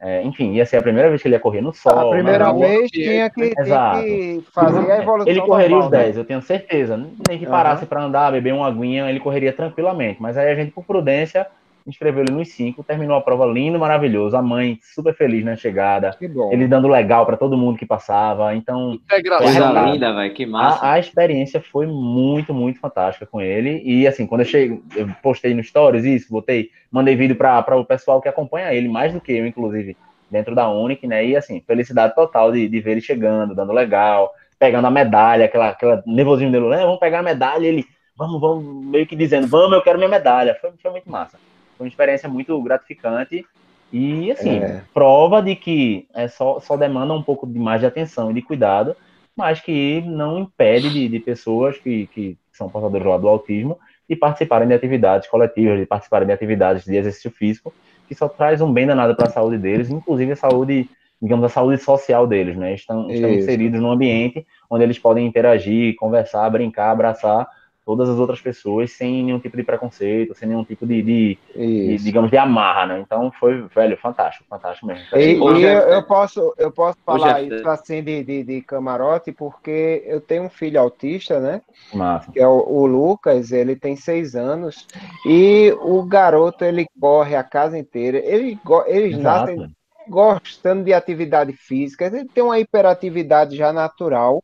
é, enfim, ia ser a primeira vez que ele ia correr no sol. A primeira vez tinha que, tinha que, fazer a evolução. Ele correria normal, os 10, né? eu tenho certeza. Nem que parasse uhum. para andar, beber uma aguinha, ele correria tranquilamente. Mas aí a gente, por prudência, inscreveu ele nos 5, terminou a prova lindo, maravilhoso. A mãe super feliz na chegada. Ele dando legal para todo mundo que passava. Então, coisa linda, velho, que massa. A, a, experiência foi muito, muito fantástica com ele. E assim, quando eu cheguei, eu postei no Stories isso, botei, mandei vídeo para o pessoal que acompanha ele, mais do que eu, inclusive, dentro da Unic, né? E assim, felicidade total de, de ver ele chegando, dando legal, pegando a medalha, aquela, aquela nervosinho dele, né? Vamos pegar a medalha, ele, vamos, vamos, meio que dizendo, vamos, eu quero minha medalha. Foi, foi muito massa. Foi uma experiência muito gratificante e, assim, é. prova de que é só, só demanda um pouco de mais de atenção e de cuidado, mas que não impede de, de pessoas que, que são portadores do autismo de participarem de atividades coletivas, de participarem de atividades de exercício físico, que só traz um bem danado para a saúde deles, inclusive a saúde, digamos, a saúde social deles, né? Estão, estão inseridos num ambiente onde eles podem interagir, conversar, brincar, abraçar, todas as outras pessoas sem nenhum tipo de preconceito, sem nenhum tipo de, de, de digamos, de amarra, né? Então foi, velho, fantástico, fantástico mesmo. E, e eu, eu, posso, eu posso falar isso assim de, de, de, camarote, porque eu tenho um filho autista, né? Massa. Que é o, o, Lucas, ele tem seis anos, e o garoto, ele corre a casa inteira, ele, eles Exato. nascem gostando de atividade física, ele tem uma hiperatividade já natural,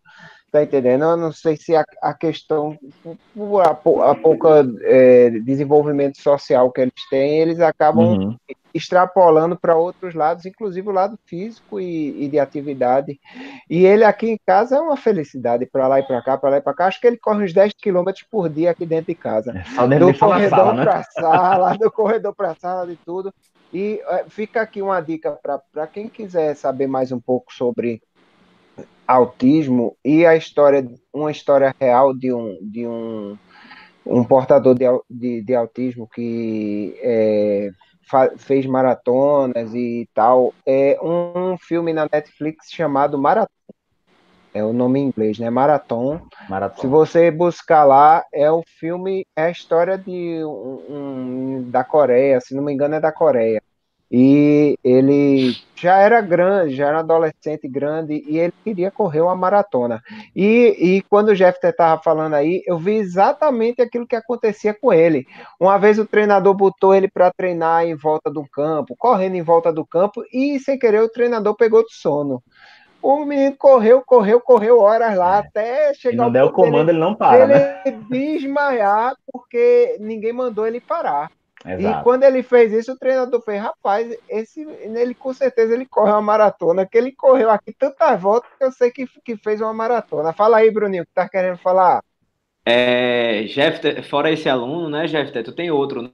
Tá entendendo? Eu não sei se a, a questão, a, a pouca é, desenvolvimento social que eles têm, eles acabam uhum. extrapolando para outros lados, inclusive o lado físico e, e, de atividade. E ele aqui em casa é uma felicidade, para lá e para cá, para lá e para cá. Acho que ele corre uns 10 quilômetros por dia aqui dentro de casa. É, do corredor para a sala, do corredor para a sala, de tudo. E é, fica aqui uma dica para quem quiser saber mais um pouco sobre autismo e a história, uma história real de um, de um, um portador de, de, de autismo que é, fez maratonas e tal. É um filme na Netflix chamado Marathon. É o nome em inglês, né? Marathon. Marathon. Se você buscar lá, é o filme, é a história de um, um, da Coreia, se não me engano, é da Coreia e ele já era grande, já era adolescente grande, e ele queria correr uma maratona. E, e quando o Jeff estava falando aí, eu vi exatamente aquilo que acontecia com ele. Uma vez o treinador botou ele para treinar em volta do campo, correndo em volta do campo, e sem querer o treinador pegou de sono. O menino correu, correu, correu horas lá, é. até chegar. Se não der o comando, ele, ele não para. Ele né? desmaiar, porque ninguém mandou ele parar. Exato. E quando ele fez isso, o treinador fez, rapaz, esse, ele com certeza ele corre uma maratona, que ele correu aqui tantas voltas que eu sei que, que fez uma maratona. Fala aí, Bruninho, o que tá querendo falar? É, Jeff, fora esse aluno, né, Jeff, tu tem outro, né?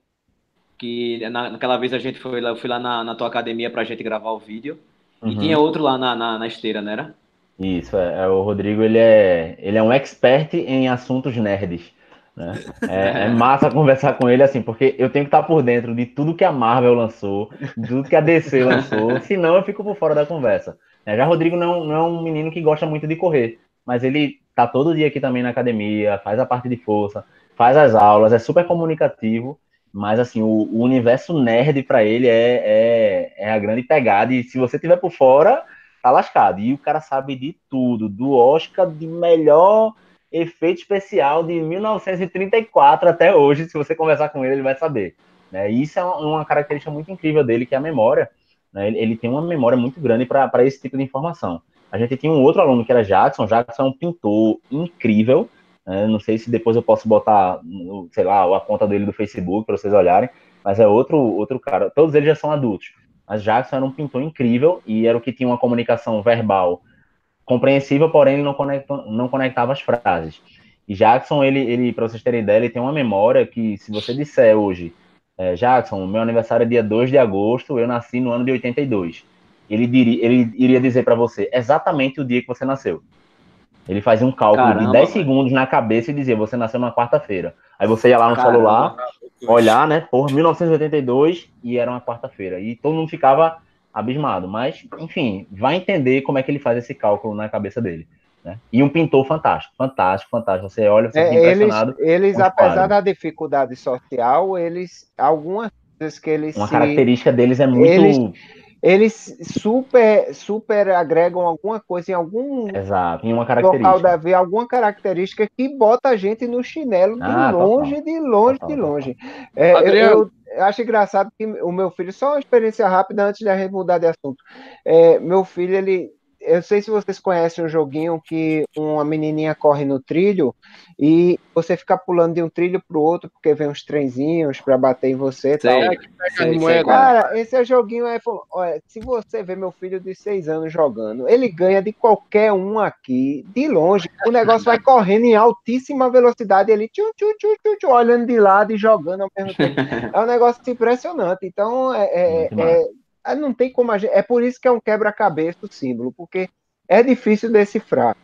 que na, naquela vez a gente foi lá, eu fui lá na, na tua academia pra gente gravar o vídeo, uhum. e tinha outro lá na, na, na esteira, não era? Isso, é, é, o Rodrigo, ele é, ele é um expert em assuntos nerds. Né? É, é, massa conversar com ele assim, porque eu tenho que estar por dentro de tudo que a Marvel lançou, de tudo que a DC lançou, senão eu fico por fora da conversa. É, já Rodrigo não, não é um menino que gosta muito de correr, mas ele tá todo dia aqui também na academia, faz a parte de força, faz as aulas, é super comunicativo, mas assim, o, o universo nerd para ele é, é, é a grande pegada, e se você tiver por fora, tá lascado. E o cara sabe de tudo, do Oscar de melhor efeito especial de 1934 até hoje. Se você conversar com ele, ele vai saber. Né? E isso é uma característica muito incrível dele, que é a memória. Né? Ele, ele, tem uma memória muito grande para esse tipo de informação. A gente tinha um outro aluno que era Jackson. Jackson é um pintor incrível. Né? Não sei se depois eu posso botar, sei lá, a conta dele do Facebook para vocês olharem. Mas é outro, outro cara. Todos eles já são adultos. Mas Jackson era um pintor incrível e era o que tinha uma comunicação verbal compreensível, porém ele não, conecta, não conectava as frases. E Jackson, ele, ele para vocês terem ideia, ele tem uma memória que, se você disser hoje, é, Jackson, meu aniversário é dia 2 de agosto, eu nasci no ano de 82. Ele, diria, ele iria dizer para você exatamente o dia que você nasceu. Ele fazia um cálculo Caramba, de 10 segundos na cabeça e dizia: Você nasceu na quarta-feira. Aí você ia lá no Caramba, celular, olhar, né? Por 1982 e era uma quarta-feira. E todo mundo ficava abismado. Mas, enfim, vai entender como é que ele faz esse cálculo na cabeça dele. Né? E um pintor fantástico, fantástico, fantástico. Você olha, você é, fica impressionado. Eles, eles apesar da dificuldade social, eles, algumas coisas que eles. Uma se, característica deles é muito. Eles, eles super, super agregam alguma coisa em algum Exato, em uma característica. local da vida, alguma característica que bota a gente no chinelo de ah, longe, de longe, total, de longe. É, eu, eu, acho engraçado que o meu filho, só uma experiência rápida antes de a gente mudar de assunto. É, meu filho, ele eu sei se vocês conhecem um joguinho que uma menininha corre no trilho e você fica pulando de um trilho pro outro porque vem uns trenzinhos para bater em você e tal. É Cara, esse é joguinho é, olha, se você vê meu filho de seis anos jogando, ele ganha de qualquer um aqui, de longe. O negócio vai correndo em altíssima velocidade, ele tchu, tchu, tchu, tchu, tchu, olhando de lado e jogando ao mesmo tempo. É um negócio impressionante. Então, é, é, é não tem como a gente. É por isso que é um quebra-cabeça o símbolo, porque é difícil decifrar.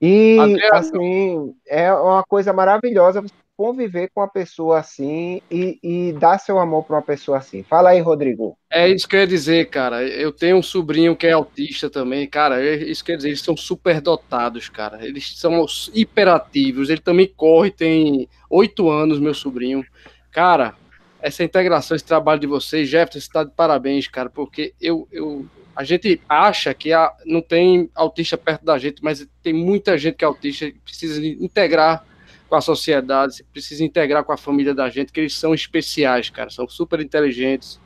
E, assim, é uma coisa maravilhosa conviver com uma pessoa assim e, e dar seu amor para uma pessoa assim. Fala aí, Rodrigo. É isso que eu ia dizer, cara. Eu tenho um sobrinho que é autista também, cara. É isso quer dizer, eles são super dotados, cara. Eles são hiperativos. Ele também corre, tem oito anos, meu sobrinho. Cara, essa integração, esse trabalho de vocês, Jefferson, está de parabéns, cara, porque eu, eu a gente acha que a, não tem autista perto da gente, mas tem muita gente que é autista, precisa integrar com a sociedade, precisa integrar com a família da gente, que eles são especiais, cara, são super inteligentes.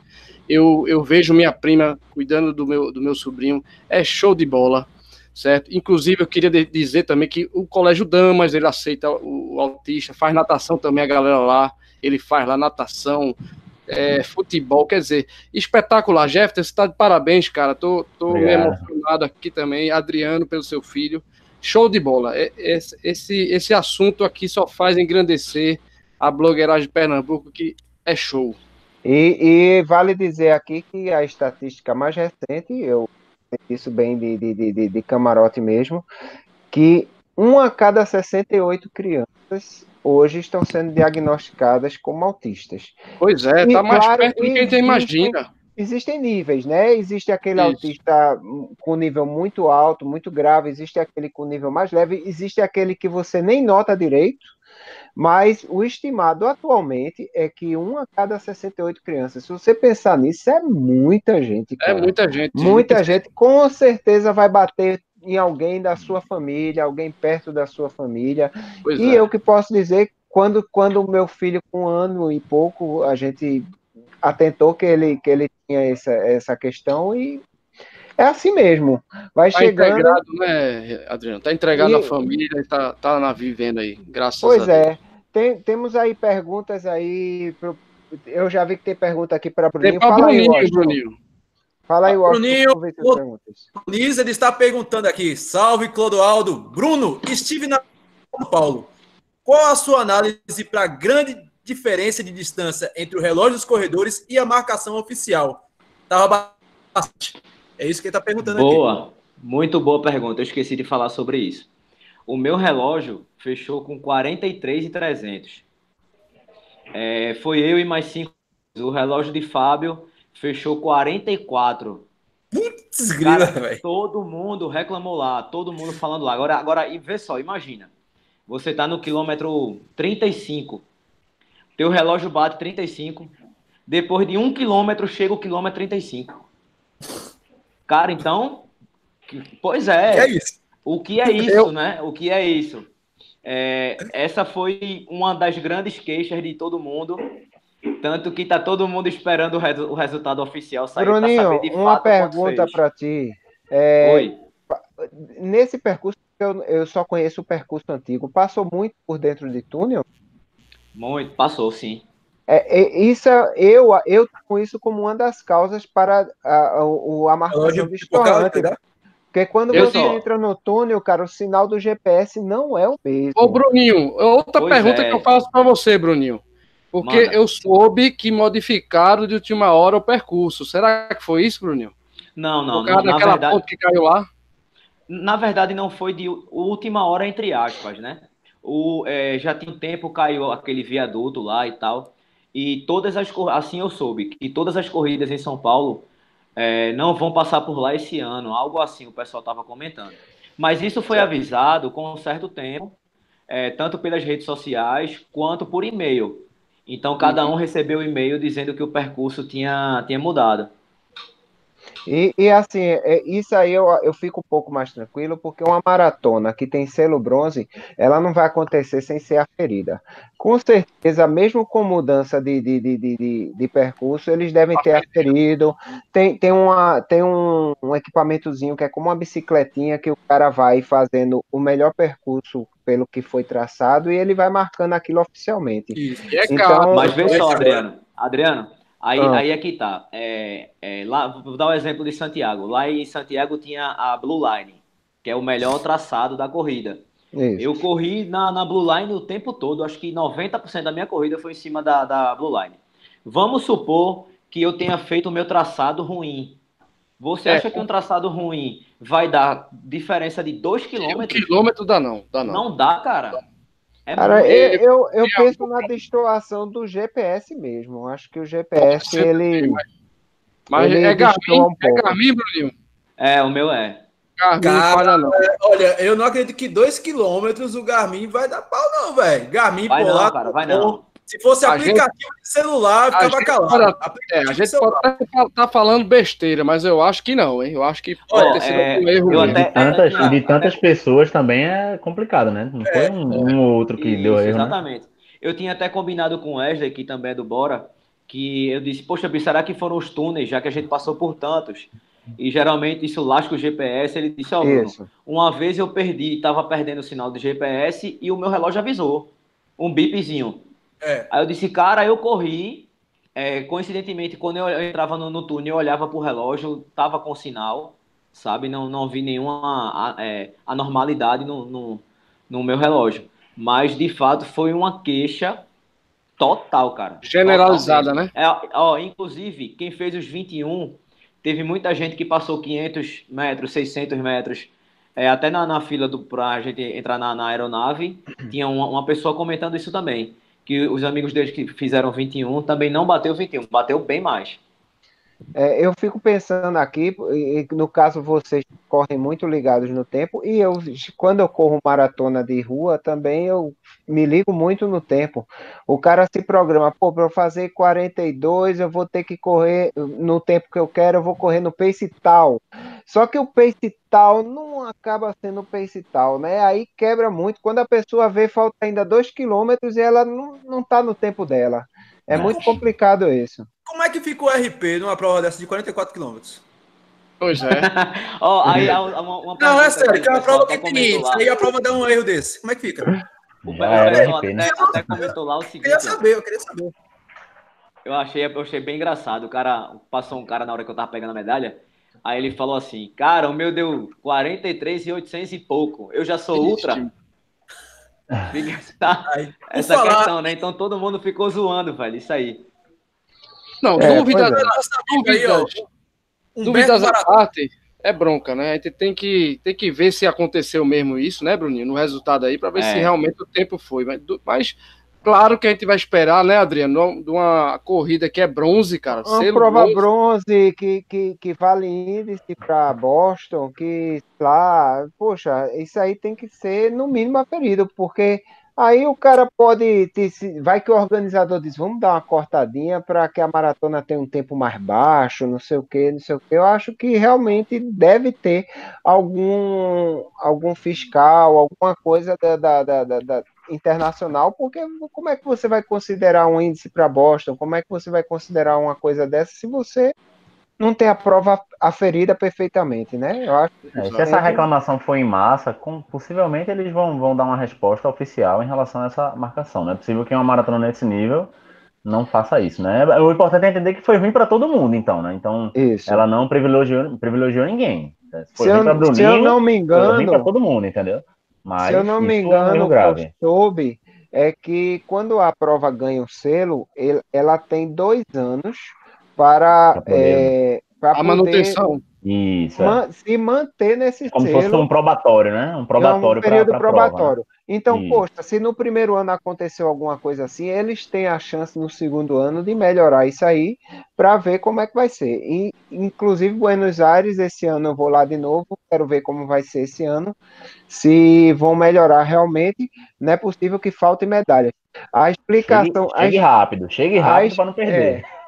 Eu, eu vejo minha prima cuidando do meu, do meu sobrinho, é show de bola, certo? Inclusive, eu queria dizer também que o Colégio Damas, ele aceita o autista, faz natação também, a galera lá, ele faz lá natação, é, futebol, quer dizer, espetacular. Jefferson, você está de parabéns, cara. Tô, tô emocionado aqui também. Adriano, pelo seu filho. Show de bola. Esse, esse, esse assunto aqui só faz engrandecer a blogueiragem de Pernambuco, que é show. E, e vale dizer aqui que a estatística mais recente, eu isso bem de, de, de, de camarote mesmo, que uma a cada 68 crianças hoje estão sendo diagnosticadas como autistas. Pois é, está mais claro, perto do que a gente imagina. Existem níveis, né? Existe aquele Isso. autista com nível muito alto, muito grave, existe aquele com nível mais leve, existe aquele que você nem nota direito, mas o estimado atualmente é que uma a cada 68 crianças. Se você pensar nisso, é muita gente. É cara. É muita gente. Muita gente, com certeza vai bater em alguém da sua família, alguém perto da sua família. Pois e é. eu que posso dizer, quando quando o meu filho com um ano e pouco, a gente atentou que ele que ele tinha essa, essa questão e é assim mesmo. Vai tá chegando. Integrado, né, Adriano? Tá entregado e... na família e tá, tá na vivendo aí, graças pois a Deus. Pois é. Tem, temos aí perguntas aí. Pro... Eu já vi que tem pergunta aqui para Bruninho. Tem Fala Bruninho, aí, Bruninho. Fala aí, Bruninho. O Lisa ele está perguntando aqui. Salve, Clodoaldo. Bruno, estive na São Paulo. Qual a sua análise para a grande diferença de distância entre o relógio dos corredores e a marcação oficial? Tava bastante. É isso que ele está perguntando boa. aqui. Boa, muito boa pergunta. Eu esqueci de falar sobre isso. O meu relógio fechou com 43 e 300. É, foi eu e mais cinco. O relógio de Fábio fechou 44. Putz, grila, velho. Todo mundo reclamou lá, todo mundo falando lá. Agora, agora e vê só, imagina. Você tá no quilômetro 35. Teu relógio bate 35. Depois de um quilômetro, chega o quilômetro 35. Cara, então. Pois é. é isso. O que é isso, Eu... né? O que é isso? É, essa foi uma das grandes queixas de todo mundo tanto que tá todo mundo esperando o, resu o resultado oficial sair Bruninho, saber de uma pergunta para ti. É, Oi. Nesse percurso, eu, eu só conheço o percurso antigo. Passou muito por dentro de túnel? Muito, passou, sim. É, é, isso eu eu com isso como uma das causas para a, a, a marcação do estourante. Né? Porque quando eu você só. entra no túnel, cara, o sinal do GPS não é o mesmo. Ô, Bruninho, outra pois pergunta é. que eu faço para você, Bruninho. Porque Manda. eu soube que modificaram de última hora o percurso. Será que foi isso, Bruninho? Não, não. Por causa não, daquela verdade, ponte que caiu lá? Na verdade, não foi de última hora, entre aspas, né? O, é, já tem um tempo caiu aquele viaduto lá e tal. E todas as assim eu soube que todas as corridas em São Paulo é, não vão passar por lá esse ano, algo assim o pessoal estava comentando. Mas isso foi avisado com um certo tempo, é, tanto pelas redes sociais quanto por e-mail. Então cada um recebeu o um e-mail dizendo que o percurso tinha, tinha mudado. E, e assim, é, isso aí eu, eu fico um pouco mais tranquilo, porque uma maratona que tem selo bronze, ela não vai acontecer sem ser aferida. Com certeza, mesmo com mudança de, de, de, de, de percurso, eles devem ter aferido. Tem, tem, uma, tem um, um equipamentozinho que é como uma bicicletinha que o cara vai fazendo o melhor percurso pelo que foi traçado e ele vai marcando aquilo oficialmente. Isso. É então, Mas vê só, Adriano. Adriano, aí, ah. aí aqui tá. É, é, lá, vou dar o um exemplo de Santiago. Lá em Santiago tinha a Blue Line, que é o melhor traçado da corrida. Isso. Eu corri na, na Blue Line o tempo todo, acho que 90% da minha corrida foi em cima da, da Blue Line. Vamos supor que eu tenha feito o meu traçado ruim. Você é. acha que um traçado ruim vai dar diferença de 2 km? Um quilômetro dá não, dá não. Não dá, cara. É Cara, eu, eu, eu penso na destoação do GPS mesmo. Acho que o GPS, ele. Mas ele é Garmin, um é Garmin, Bruninho? É, o meu é. Garmin Cara, não. É, olha, eu não acredito que 2 km o Garmin vai dar pau, não, velho. Garmin vai por não, lá. Cara, vai não. Se fosse a aplicativo gente, de celular, ficava a calado. é, a gente pode estar tá falando besteira, mas eu acho que não, hein? Eu acho que pode oh, ter sido é, um erro. Até, de tantas, é, de tantas pessoas também é complicado, né? Não foi um, um ou outro que isso, deu erro. Né? Exatamente. Né? Eu tinha até combinado com o Wesley, que também é do Bora, que eu disse, poxa, será que foram os túneis, já que a gente passou por tantos? E geralmente isso lasca o GPS. Ele disse: Ó, oh, uma vez eu perdi, estava perdendo o sinal do GPS e o meu relógio avisou. Um bipzinho. É. Aí eu disse, cara, eu corri. É, coincidentemente, quando eu, eu entrava no, no, túnel, eu olhava pro relógio, tava com sinal, sabe? Não, não vi nenhuma é, anormalidade no, no, no meu relógio. Mas, de fato, foi uma queixa total, cara. Generalizada, né? É, ó, inclusive, quem fez os 21, teve muita gente que passou 500 metros, 600 metros, é, até na, na fila do, pra gente entrar na, na aeronave, tinha uma, uma pessoa comentando isso também que os amigos deles que fizeram 21 também não bateu 21, bateu bem mais. É, eu fico pensando aqui, no caso vocês correm muito ligados no tempo, e eu, quando eu corro maratona de rua, também eu me ligo muito no tempo. O cara se programa, pô, para eu fazer 42, eu vou ter que correr no tempo que eu quero, eu vou correr no pace tal. Só que o pace tal não acaba sendo pace tal, né? Aí quebra muito. Quando a pessoa vê, falta ainda 2 quilômetros e ela não, não tá no tempo dela. É muito complicado isso. Como é que fica o RP numa prova dessa de 44 quilômetros? Pois é. oh, aí uma, uma não, é sério, que é uma prova que tem isso. Aí a prova dá um erro desse. Como é que fica? O pessoal até, né? até comentou lá o seguinte. Eu queria saber, eu queria saber. Eu achei, eu achei bem engraçado. O cara passou um cara na hora que eu tava pegando a medalha. Aí ele falou assim: Cara, o meu deu 43 e 800 e pouco. Eu já sou ultra. Fica aí, essa falar... questão, né? Então todo mundo ficou zoando, velho. Isso aí. Não, é, dúvidas, é. dúvidas, um dúvidas à parte é bronca, né? A gente tem que, tem que ver se aconteceu mesmo isso, né, Bruninho? No resultado aí, para ver é. se realmente o tempo foi. Mas, mas Claro que a gente vai esperar, né, Adriano, de uma corrida que é bronze, cara. Uma prova bronze, bronze que, que, que vale índice para Boston, que lá, poxa, isso aí tem que ser no mínimo aferido, porque aí o cara pode, ter, vai que o organizador diz, vamos dar uma cortadinha para que a maratona tenha um tempo mais baixo, não sei o que, não sei o que. Eu acho que realmente deve ter algum, algum fiscal, alguma coisa da, da, da, da internacional, porque como é que você vai considerar um índice para Boston? Como é que você vai considerar uma coisa dessa se você não tem a prova aferida perfeitamente, né? Eu acho é, se essa reclamação for em massa, com, possivelmente eles vão, vão dar uma resposta oficial em relação a essa marcação. Não é possível que uma maratona nesse nível não faça isso, né? O importante é entender que foi ruim para todo mundo, então, né? Então, isso. ela não privilegiou, privilegiou ninguém. Foi se para Bruninho, se eu não me engano, foi ruim para todo mundo, entendeu? Mas Se eu não me engano, o que eu soube é que quando a prova ganha o selo, ela tem dois anos para, é, para a manutenção. Isso. É. se manter nesse Como selo. Como se fosse um probatório, né? Um probatório. É um período pra, pra probatório. Prova, né? Então, Isso. poxa, se no primeiro ano aconteceu alguma coisa assim, eles têm a chance no segundo ano de melhorar isso aí para ver como é que vai ser. E, inclusive, Buenos Aires, esse ano eu vou lá de novo, quero ver como vai ser esse ano, se vão melhorar realmente. Não é possível que falte medalha. A explicação. Chegue, chegue rápido, chegue rápido para não perder. É,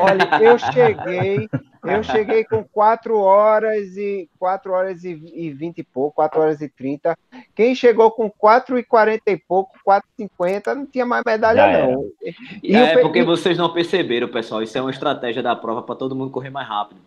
Olha, eu cheguei, eu cheguei com 4 horas e 4 horas e, 20 e pouco, 4 horas e 30. Quem chegou com 4 e 40 e pouco, 4 e 50, não tinha mais medalha, não. E é porque vocês não perceberam, pessoal. Isso é uma estratégia da prova para todo mundo correr mais rápido.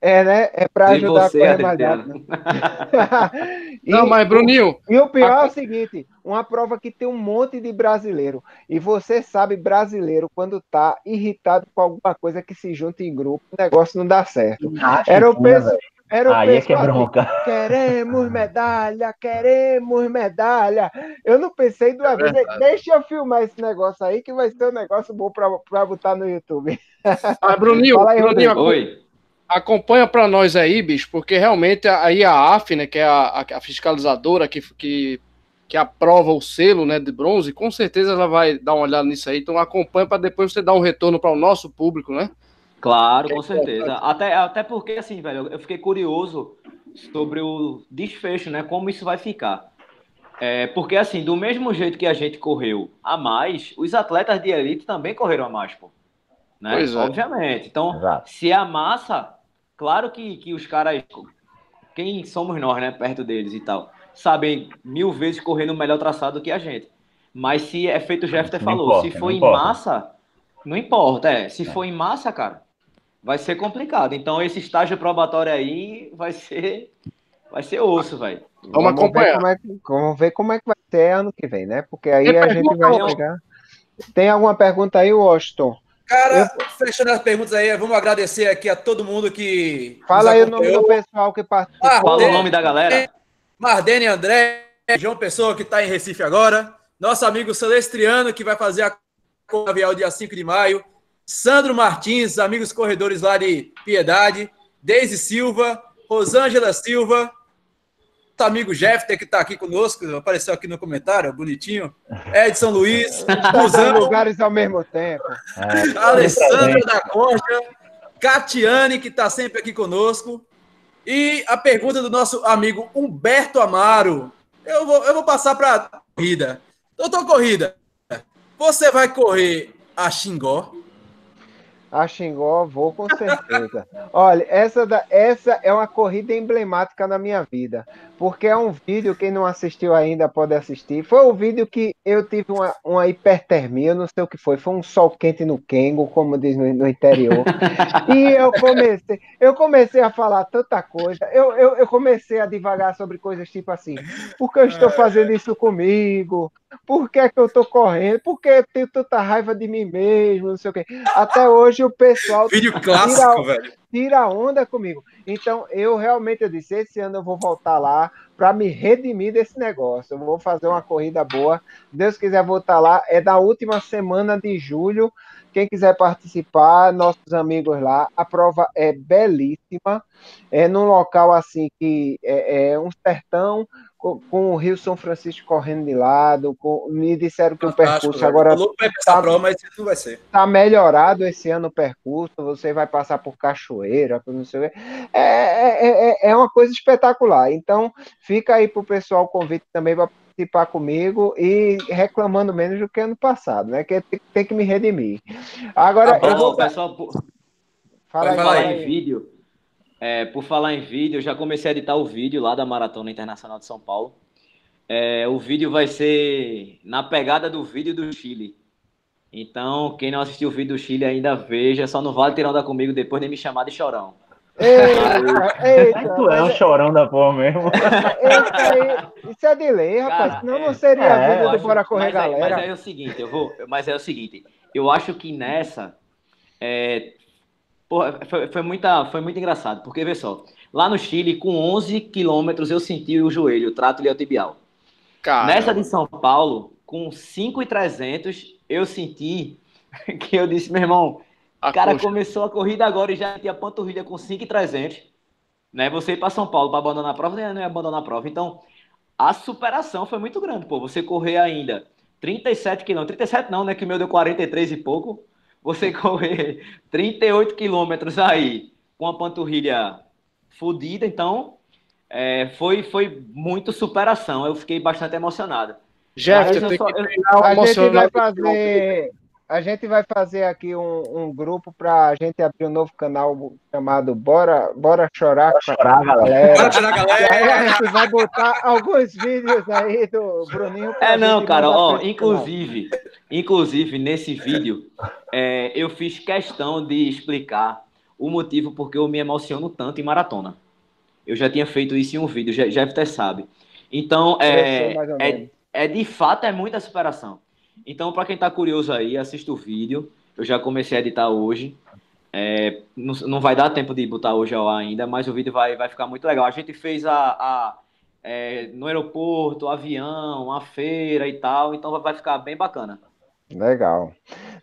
É, né? É para ajudar você, a correr mais rápido. Não, mas Bruninho. E o pior a... é o seguinte: uma prova que tem um monte de brasileiro. E você sabe, brasileiro, quando tá irritado com alguma coisa que se junta em grupo, o negócio não dá certo. Era o pessoal. Era o Aí é que é bronca. Queremos medalha, queremos medalha. Eu não pensei duas é vezes. Deixa eu filmar esse negócio aí, que vai ser um negócio bom para botar no YouTube. Ah, Bruninho, aí, Bruninho, Oi acompanha para nós aí, bicho, porque realmente aí a AF, né, que é a, a fiscalizadora que, que que aprova o selo né, de bronze, com certeza ela vai dar uma olhada nisso aí. Então acompanha para depois você dar um retorno para o nosso público, né? Claro, com certeza. Até, até porque, assim, velho, eu fiquei curioso sobre o desfecho, né? Como isso vai ficar. É, porque, assim, do mesmo jeito que a gente correu a mais, os atletas de elite também correram a mais, pô. Né? Pois é. Obviamente. Então, Exato. se a massa, claro que, que os caras, quem somos nós, né, perto deles e tal, sabem mil vezes correr no melhor traçado que a gente. Mas se é feito o Jeffter falou, importa, se for em importa. massa, não importa, é. Se é. for em massa, cara, vai ser complicado. Então esse estágio probatório aí vai ser vai ser osso, velho. Vamos, vamos acompanhar. Ver como é que, vamos ver como é que vai ser ano que vem, né? Porque aí a gente vai pegar. Tem alguma pergunta aí, Washington? Cara, eu... fechando as perguntas aí, vamos agradecer aqui a todo mundo que. Fala aí o nome do pessoal que participou. Ah, Fala o nome da galera. Mardene André, João Pessoa, que está em Recife agora. Nosso amigo Celestriano, que vai fazer a Avial dia 5 de maio. Sandro Martins, amigos corredores lá de Piedade. Deise Silva, Rosângela Silva, nosso amigo Jeffter, que está aqui conosco, apareceu aqui no comentário, bonitinho. Edson Luiz, Rosão, lugares ao mesmo tempo. É, Alessandro da Concha, Catiane, que está sempre aqui conosco. E a pergunta do nosso amigo Humberto Amaro. Eu vou, eu vou passar para a corrida. Doutor Corrida, você vai correr a Xingó? A Xingó, vou com certeza. Olha, essa, da, essa é uma corrida emblemática na minha vida, porque é um vídeo, quem não assistiu ainda pode assistir. Foi o um vídeo que eu tive uma, uma hipertermia, não sei o que foi, foi um sol quente no Kengo, como diz no, no interior. e eu comecei, eu comecei a falar tanta coisa, eu, eu, eu comecei a divagar sobre coisas tipo assim, por que eu estou fazendo isso comigo? Por que, é que eu estou correndo? Por que eu tenho tanta raiva de mim mesmo? Não sei o quê. Até hoje o pessoal. Vídeo clássico, tira, velho. Tira onda comigo. Então, eu realmente eu disse: esse ano eu vou voltar lá para me redimir desse negócio. Eu vou fazer uma corrida boa. Deus quiser voltar lá. É da última semana de julho. Quem quiser participar, nossos amigos lá, a prova é belíssima. É num local assim que é, é um sertão com, com, o Rio São Francisco correndo de lado. Com, me disseram que o percurso velho. agora. Tá, prova, mas não vai ser. Tá melhorado esse ano o percurso. Você vai passar por cachoeira, por não sei o que. É, é, é, é uma coisa espetacular. Então, fica aí pro pessoal o convite também para participar comigo e reclamando menos do que ano passado, né? Que tem, tem que me redimir. Agora, tá bom, eu vou... pessoal, por... Fala aí, falar em vídeo, é, por falar em vídeo, eu já comecei a editar o vídeo lá da Maratona Internacional de São Paulo. É, o vídeo vai ser na pegada do vídeo do Chile. Então, quem não assistiu o vídeo do Chile ainda veja, só não vale tirar onda comigo depois de me chamar de chorão. Eita, eita, tu é um chorão da porra mesmo. Aí, isso é de lei, rapaz. Cara, Senão não seria é, a vida do Bora Correr, mas galera. É, mas é o seguinte, eu vou. Mas é o seguinte, eu acho que nessa. É, porra, foi, foi, muita, foi muito engraçado, porque vê só, lá no Chile, com 11 quilômetros, eu senti o joelho, o trato iliotibial. Caramba. Nessa de São Paulo, com 5,300, eu senti que eu disse, meu irmão, o cara coxa. começou a corrida agora e já tinha panturrilha com 5,300. Né? Você ir para São Paulo para abandonar a prova, não ia abandonar a prova. Então, a superação foi muito grande, pô. Você correr ainda 37 quilômetros, 37 não, né? Que o meu deu 43 e pouco. Você correr 38 quilômetros aí com a panturrilha fodida, então é, foi, foi muito superação. Eu fiquei bastante emocionado. Jeff, eu, só, eu, a gente vai fazer a gente vai fazer aqui um, um grupo para a gente abrir um novo canal chamado Bora, Bora Chorar, Bora chorar galera. Bora chorar, galera. a gente vai botar alguns vídeos aí do Bruninho. É, não, cara, ó, inclusive, inclusive, nesse vídeo, é, eu fiz questão de explicar o motivo porque eu me emociono tanto em maratona. Eu já tinha feito isso em um vídeo, Jeff até sabe. Então, é, é, é, de fato, é muita superação. Então, para quem está curioso aí, assista o vídeo. Eu já comecei a editar hoje. É, não, não, vai dar tempo de botar hoje ao ar ainda, mas o vídeo vai, vai ficar muito legal. A gente fez a, a é, no aeroporto, avião, a feira e tal, então vai ficar bem bacana. Legal.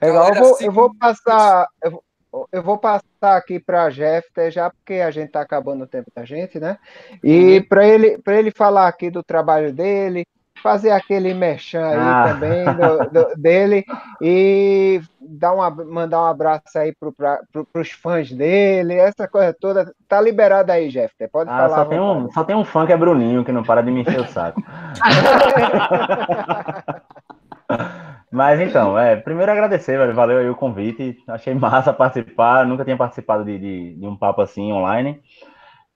Legal, eu vou, eu vou passar. Eu vou, eu vou passar aqui para a Jeff, já porque a gente está acabando o tempo da gente, né? E uhum. para ele, ele falar aqui do trabalho dele, fazer aquele mechan aí ah. também do, do, dele e dar uma, mandar um abraço aí para pro, os fãs dele, essa coisa toda. Tá liberado aí, Jeff. Pode ah, falar. Só tem, um, só tem um fã que é Bruninho, que não para de me encher o saco. Mas então, é, primeiro agradecer, velho, valeu aí o convite, achei massa participar, nunca tinha participado de, de, de um papo assim online.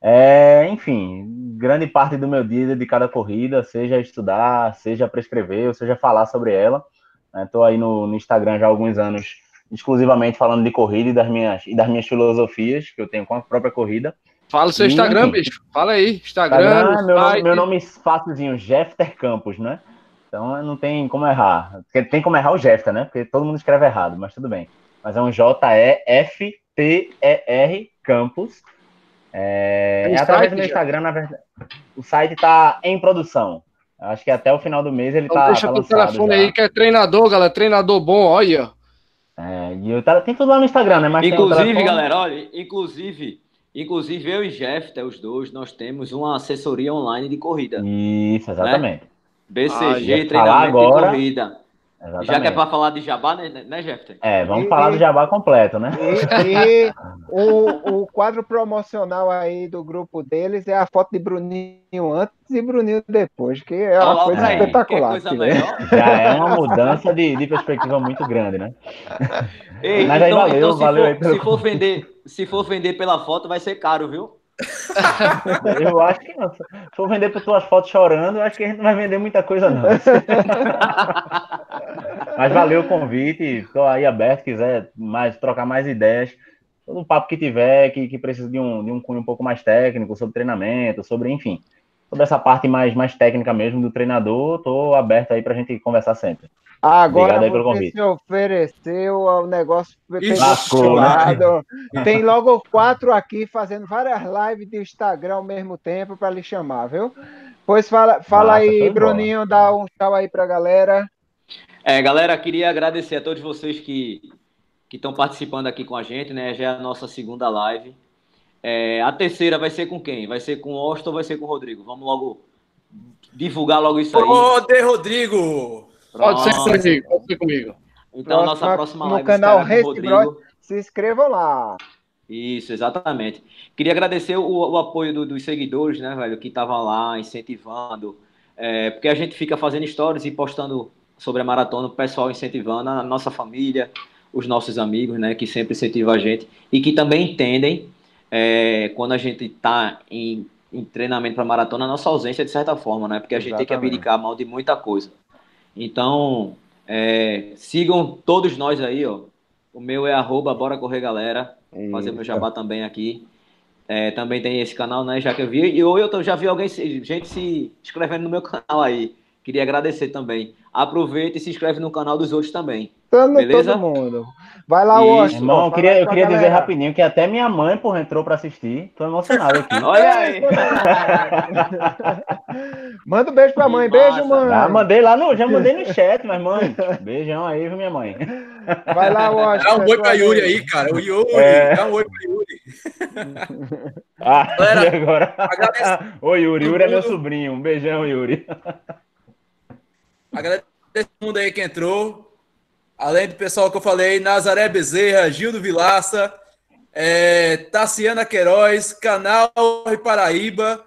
É, enfim, grande parte do meu dia dedicado à corrida, seja estudar, seja prescrever, ou seja falar sobre ela. Estou né? aí no, no, Instagram já há alguns anos, exclusivamente falando de corrida e das minhas, e das minhas filosofias que eu tenho com a própria corrida. Fala o seu e, Instagram, enfim, bicho. Fala aí, Instagram. Instagram meu, nome, meu nome fácilzinho, Jeffter Campos, né? Então não tem como errar. Tem como errar o Jefta, né? Porque todo mundo escreve errado, mas tudo bem. Mas é um J-E-F-T-E-R Campos. É, é através do meu Instagram, na verdade. O site está em produção. Acho que até o final do mês ele então, tá. Deixa tá o telefone já. aí, que é treinador, galera. Treinador bom, olha. É, e eu, tá, tem tudo lá no Instagram, né? Mas inclusive, galera, olha, inclusive, inclusive eu e Jeff, os dois, nós temos uma assessoria online de corrida. Isso, exatamente. Né? BCG, ah, treinamento agora... de corrida. Exatamente. Já que é para falar de jabá, né, né Jefter? É, vamos e, falar do jabá completo, né? E, e o, o, quadro promocional aí do grupo deles é a foto de Bruninho antes e Bruninho depois, que é uma coisa aí, espetacular. Coisa Já é uma mudança de, de perspectiva muito grande, né? Ei, Mas então, aí valeu, então, valeu for, aí pelo... se for vender, se for vender pela foto, vai ser caro, viu? eu acho que não. Se for vender para tuas fotos chorando, eu acho que a gente não vai vender muita coisa, não. Mas valeu o convite. Estou aí aberto, quiser mais, trocar mais ideias. Todo papo que tiver, que, que precisa de um, de um cunho um pouco mais técnico, sobre treinamento, sobre, enfim, sobre essa parte mais, mais técnica mesmo do treinador, estou aberto aí para a gente conversar sempre. Agora aí pelo convite. se ofereceu o negócio Lascou, né? Tem logo quatro aqui fazendo várias lives de Instagram ao mesmo tempo para lhe chamar, viu? Pois fala, fala Nossa, aí, Bruninho, dá um tchau aí para a galera. É, galera, queria agradecer a todos vocês que que estão participando aqui com a gente, né? Já é a nossa segunda live. É, a terceira vai ser com quem? Vai ser com o Austin ou vai ser com o Rodrigo? Vamos logo divulgar logo isso aí. Ô, De Rodrigo! Pode ser comigo, pode ser comigo. Então, Próxima, nossa próxima live no canal Rodrigo. Se inscrevam lá. Isso, exatamente. Queria agradecer o, o apoio do, dos seguidores, né, velho, que estavam lá incentivando, é, porque a gente fica fazendo stories e postando sobre a maratona, o pessoal incentivando a nossa família, os nossos amigos, né, que sempre incentivam a gente e que também entendem é, quando a gente está em, em, treinamento para maratona, a nossa ausência de certa forma, né, porque a gente Exatamente. tem que abdicar a mão de muita coisa. Então, é, sigam todos nós aí, ó. O meu é arroba Bora Correr Galera. Eita. Fazer meu jabá também aqui. É, também tem esse canal, né? Já que eu vi. E eu, eu já vi alguém, gente se inscrevendo no meu canal aí. Queria agradecer também. Aproveita e se inscreve no canal dos outros também. Tamo Beleza? todo mundo. Vai lá, Washington. Irmão, eu queria, eu queria dizer rapidinho que até minha mãe, porra, entrou pra assistir. Tô emocionado aqui. Olha aí. Manda um beijo pra mãe. Beijo, mãe. Já mandei lá no, já mandei no chat, mas mãe. Beijão aí, minha mãe. Vai lá, Washington. Dá um oi pra Yuri aí, cara. O Yuri. É... Dá um oi pra Yuri. Ah, Galera, agora. Agradece... Oi, Yuri. Yuri é meu sobrinho. Um beijão, Yuri. Agradeço todo mundo aí que entrou. Além do pessoal que eu falei, Nazaré Bezerra, Gildo Vilaça, é, Tassiana Queiroz, Canal Paraíba,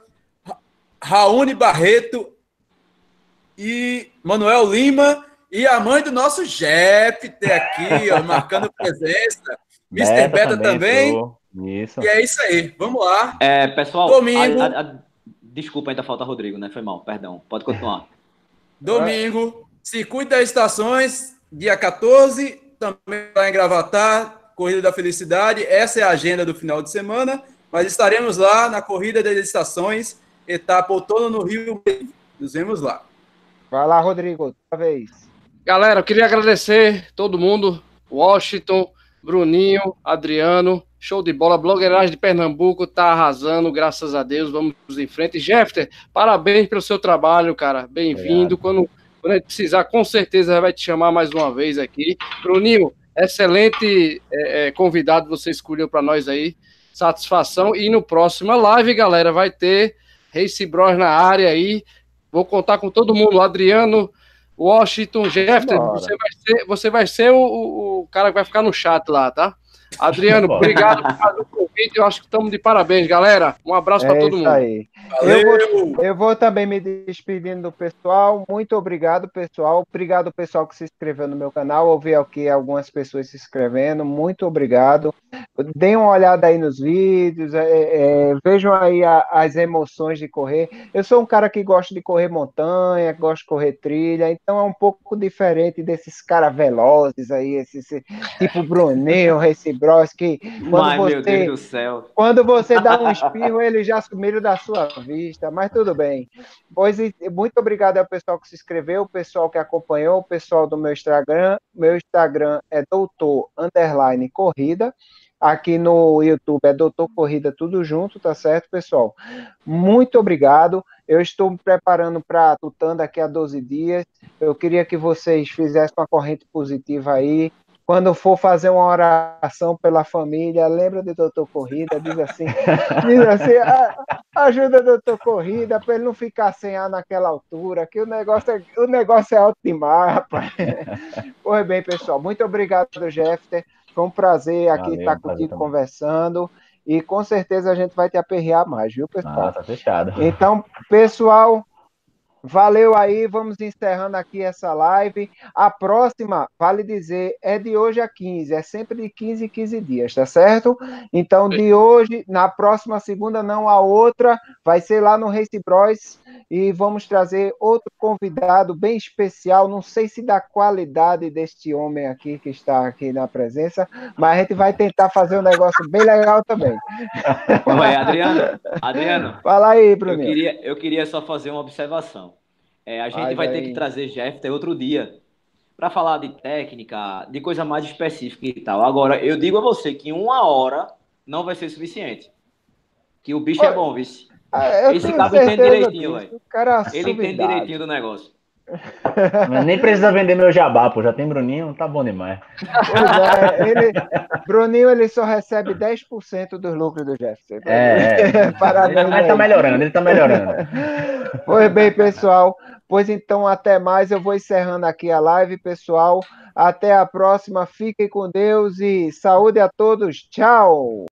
Raoni Barreto e Manuel Lima e a mãe do nosso Jeff ter aqui, ó, marcando presença. Mr. Beta, também. também. Isso. E é isso aí. Vamos lá. É, pessoal, Domingo. A, a, a, desculpa, ainda falta Rodrigo, né? Foi mal, perdão. Pode continuar. Domingo, Circuito das Estações, dia 14, também lá em Gravatar, Corrida da Felicidade. Essa é a agenda do final de semana, mas estaremos lá na Corrida das Estações, etapa outono no Rio. Nos vemos lá. Vai lá, Rodrigo, outra vez. Galera, eu queria agradecer todo mundo, Washington, Bruninho, Adriano, show de bola, blogueiragem de Pernambuco tá arrasando, graças a Deus, vamos em frente. Jeffter, parabéns pelo seu trabalho, cara, bem-vindo, quando, quando a gente precisar, com certeza vai te chamar mais uma vez aqui. Bruninho, excelente é, é, convidado você escolheu para nós aí, satisfação, e no próximo live, galera, vai ter Race Bros na área aí, Vou contar com todo mundo. Adriano, Washington, Jefferson, você vai ser, você vai ser o, o, cara que vai ficar no chat lá, tá? Adriano, obrigado por fazer o convite. Eu acho que estamos de parabéns, galera. Um abraço para é todo mundo. Aí. Eu vou, eu vou, também me despedindo do pessoal. Muito obrigado, pessoal. Obrigado, pessoal, que se inscreveu no meu canal. Ouvi aqui algumas pessoas se inscrevendo. Muito obrigado. Deem uma olhada aí nos vídeos. É, é, vejam aí a, as emoções de correr. Eu sou um cara que gosta de correr montanha, gosto de correr trilha. Então é um pouco diferente desses caras velozes aí, esses, tipo Bruninho, Recife Bros, que quando Ai, você, meu Deus do céu. Quando você dá um espirro, eles já sumiram da sua vista, mas tudo bem. Pois muito obrigado ao pessoal que se inscreveu, o pessoal que acompanhou, o pessoal do meu Instagram. Meu Instagram é doutor underline corrida. Aqui no YouTube é Doutor Corrida tudo junto, tá certo, pessoal? Muito obrigado. Eu estou me preparando para Tutã daqui a 12 dias. Eu queria que vocês fizessem uma corrente positiva aí, quando for fazer uma oração pela família, lembra do doutor Corrida, diz assim, diz assim, ajuda doutor Corrida para ele não ficar sem ar naquela altura, que o negócio é, o negócio é alto demais, rapaz. Pois bem, pessoal, muito obrigado, Jeffter. Foi um prazer aqui Valeu, estar contigo conversando. E com certeza a gente vai te aperrear mais, viu, pessoal? Ah, tá fechado. Então, pessoal, Valeu aí, vamos encerrando aqui essa live. A próxima, vale dizer, é de hoje a 15, é sempre de 15 em 15 dias, tá certo? Então, de hoje, na próxima segunda, não a outra, vai ser lá no Race Bros e vamos trazer outro convidado bem especial. Não sei se da qualidade deste homem aqui que está aqui na presença, mas a gente vai tentar fazer um negócio bem legal também. Vai, Adriano, Adriano. Fala aí, Bruno. Eu queria, eu queria só fazer uma observação. É, a gente vai, ter que trazer Jeff outro dia para falar de técnica, de coisa mais específica e tal. Agora, eu digo a você que uma hora não vai ser suficiente. Que o bicho é bom, vice. Ah, Esse cara entende direitinho, velho. Ele entende direitinho do negócio. Nem precisa vender meu jabá, pô. Já tem Bruninho, tá bom demais. Pois é, ele, Bruninho ele só recebe 10% dos lucros do Jefferson. É, é. Parabéns. Mas tá melhorando, ele tá melhorando. Pois bem, pessoal. Pois então, até mais. Eu vou encerrando aqui a live, pessoal. Até a próxima. Fiquem com Deus e saúde a todos. Tchau.